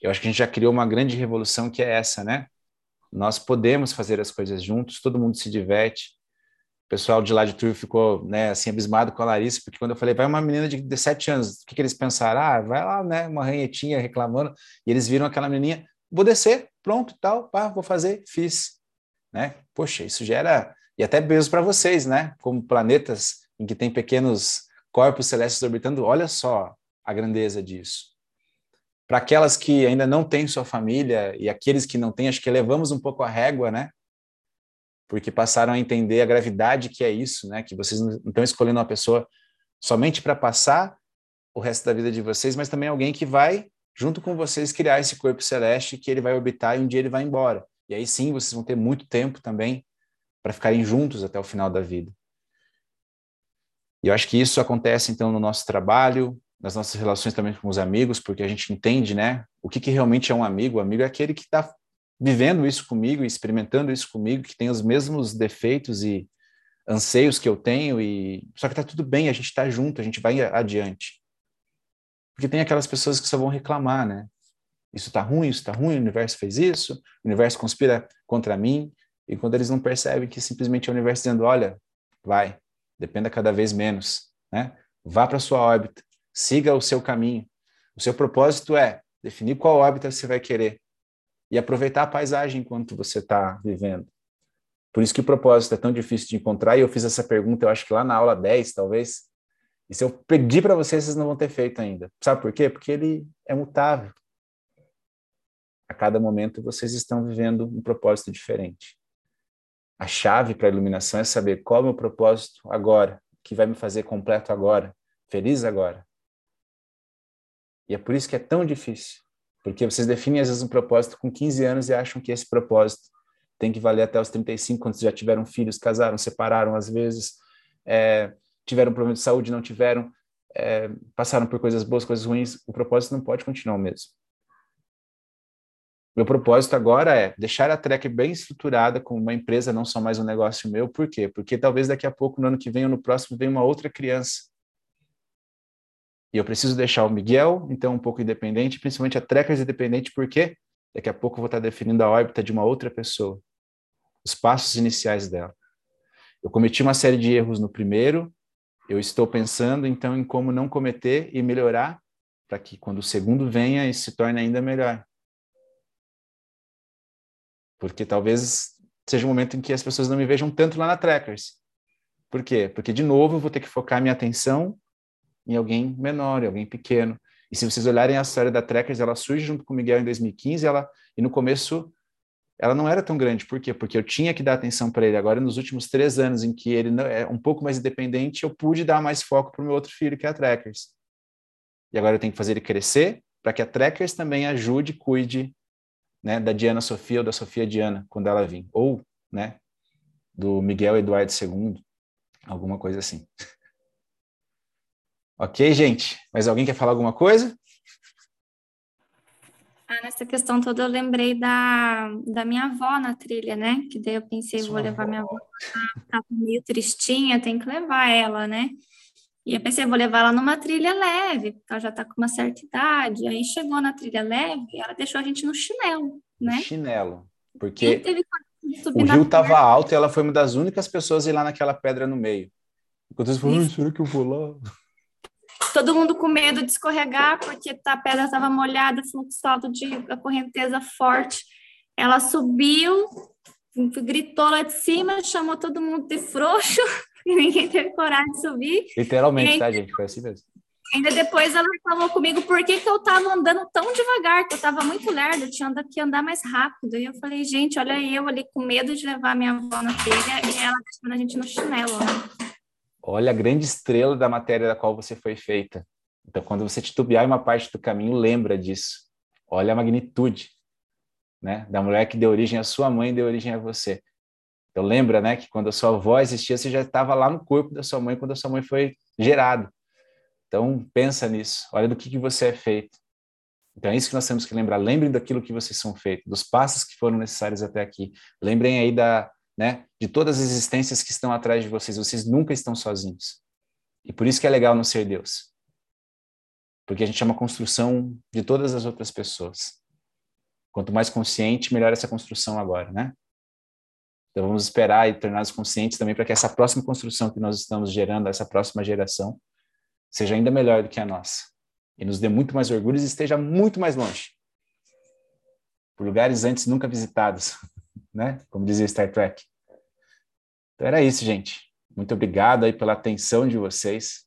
eu acho que a gente já criou uma grande revolução que é essa, né? Nós podemos fazer as coisas juntos, todo mundo se diverte, o pessoal de lá de Turvo ficou, né, assim, abismado com a Larissa, porque quando eu falei, vai uma menina de 17 anos, o que, que eles pensaram? Ah, vai lá, né, uma ranhetinha reclamando, e eles viram aquela menininha, vou descer, pronto, tal, pá, vou fazer, fiz, né? Poxa, isso gera, e até mesmo para vocês, né, como planetas em que tem pequenos corpos celestes orbitando, olha só a grandeza disso. Para aquelas que ainda não têm sua família e aqueles que não têm, acho que levamos um pouco a régua, né? porque passaram a entender a gravidade que é isso, né? Que vocês não estão escolhendo uma pessoa somente para passar o resto da vida de vocês, mas também alguém que vai, junto com vocês, criar esse corpo celeste que ele vai orbitar e um dia ele vai embora. E aí sim, vocês vão ter muito tempo também para ficarem juntos até o final da vida. E eu acho que isso acontece, então, no nosso trabalho, nas nossas relações também com os amigos, porque a gente entende, né, o que, que realmente é um amigo. O amigo é aquele que está vivendo isso comigo, experimentando isso comigo, que tem os mesmos defeitos e anseios que eu tenho e só que tá tudo bem, a gente tá junto, a gente vai adiante. Porque tem aquelas pessoas que só vão reclamar, né? Isso tá ruim, isso tá ruim, o universo fez isso, o universo conspira contra mim, e quando eles não percebem que simplesmente é o universo dizendo, olha, vai, dependa cada vez menos, né? Vá para sua órbita, siga o seu caminho. O seu propósito é definir qual órbita você vai querer e aproveitar a paisagem enquanto você está vivendo. Por isso que o propósito é tão difícil de encontrar, e eu fiz essa pergunta, eu acho que lá na aula 10, talvez, e se eu pedir para vocês, vocês não vão ter feito ainda. Sabe por quê? Porque ele é mutável. A cada momento vocês estão vivendo um propósito diferente. A chave para a iluminação é saber qual é o meu propósito agora, que vai me fazer completo agora, feliz agora. E é por isso que é tão difícil. Porque vocês definem, às vezes, um propósito com 15 anos e acham que esse propósito tem que valer até os 35, quando já tiveram filhos, casaram, separaram, às vezes, é, tiveram problema de saúde, não tiveram, é, passaram por coisas boas, coisas ruins. O propósito não pode continuar o mesmo. Meu propósito agora é deixar a Trek bem estruturada como uma empresa, não só mais um negócio meu. Por quê? Porque talvez daqui a pouco, no ano que vem ou no próximo, venha uma outra criança e eu preciso deixar o Miguel, então, um pouco independente, principalmente a Trekkers independente, porque daqui a pouco eu vou estar definindo a órbita de uma outra pessoa, os passos iniciais dela. Eu cometi uma série de erros no primeiro, eu estou pensando então em como não cometer e melhorar para que quando o segundo venha isso se torne ainda melhor. Porque talvez seja um momento em que as pessoas não me vejam tanto lá na Trackers. Por quê? Porque, de novo, eu vou ter que focar minha atenção em alguém menor, em alguém pequeno. E se vocês olharem a história da Trackers, ela surge junto com o Miguel em 2015, ela, e no começo ela não era tão grande. Por quê? Porque eu tinha que dar atenção para ele. Agora, nos últimos três anos em que ele é um pouco mais independente, eu pude dar mais foco para o meu outro filho, que é a Trackers. E agora eu tenho que fazer ele crescer para que a Trackers também ajude e cuide né, da Diana Sofia ou da Sofia Diana, quando ela vir. Ou né, do Miguel Eduardo II, alguma coisa assim. ok, gente? Mas alguém quer falar alguma coisa? Ah, nessa questão toda eu lembrei da, da minha avó na trilha, né? Que daí eu pensei, Sua vou levar avó. minha avó, tá meio tristinha, tem que levar ela, né? E eu pensei, vou levar ela numa trilha leve, porque ela já tá com uma certa idade. Aí chegou na trilha leve e ela deixou a gente no chinelo, né? Chinelo, porque o rio estava alto e ela foi uma das únicas pessoas a ir lá naquela pedra no meio. Enquanto eles falaram, será que eu vou lá? Todo mundo com medo de escorregar, porque a pedra estava molhada, fluxo alto de a correnteza forte. Ela subiu, gritou lá de cima, chamou todo mundo de frouxo, e ninguém teve coragem de subir. Literalmente, aí, tá, gente? Foi assim mesmo. Ainda depois ela falou comigo por que, que eu estava andando tão devagar, que eu estava muito lerda, eu tinha que andar mais rápido. E eu falei, gente, olha eu ali com medo de levar minha avó na trilha e ela deixando a gente no chinelo. Né? Olha a grande estrela da matéria da qual você foi feita. Então, quando você titubear em uma parte do caminho, lembra disso. Olha a magnitude né, da mulher que deu origem à sua mãe e deu origem a você. Então, lembra né, que quando a sua avó existia, você já estava lá no corpo da sua mãe quando a sua mãe foi gerada. Então, pensa nisso. Olha do que, que você é feito. Então, é isso que nós temos que lembrar. Lembrem daquilo que vocês são feitos, dos passos que foram necessários até aqui. Lembrem aí da, né, de todas as existências que estão atrás de vocês. Vocês nunca estão sozinhos. E por isso que é legal não ser Deus. Porque a gente é uma construção de todas as outras pessoas. Quanto mais consciente, melhor essa construção agora, né? Então vamos esperar e torná-los conscientes também para que essa próxima construção que nós estamos gerando, essa próxima geração, seja ainda melhor do que a nossa e nos dê muito mais orgulho e esteja muito mais longe por lugares antes nunca visitados, né? Como dizia Star Trek. Então era isso, gente. Muito obrigado aí pela atenção de vocês.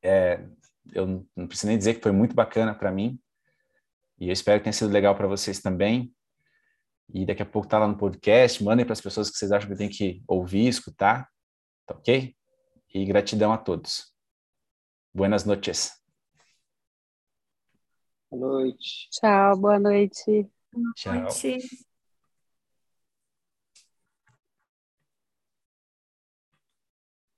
É, eu não preciso nem dizer que foi muito bacana para mim e eu espero que tenha sido legal para vocês também. E daqui a pouco tá lá no podcast, mandem para as pessoas que vocês acham que tem que ouvir, escutar, tá ok? E gratidão a todos. Buenas noches. Boa noite. Tchau, boa noite. Boa noite. Tchau.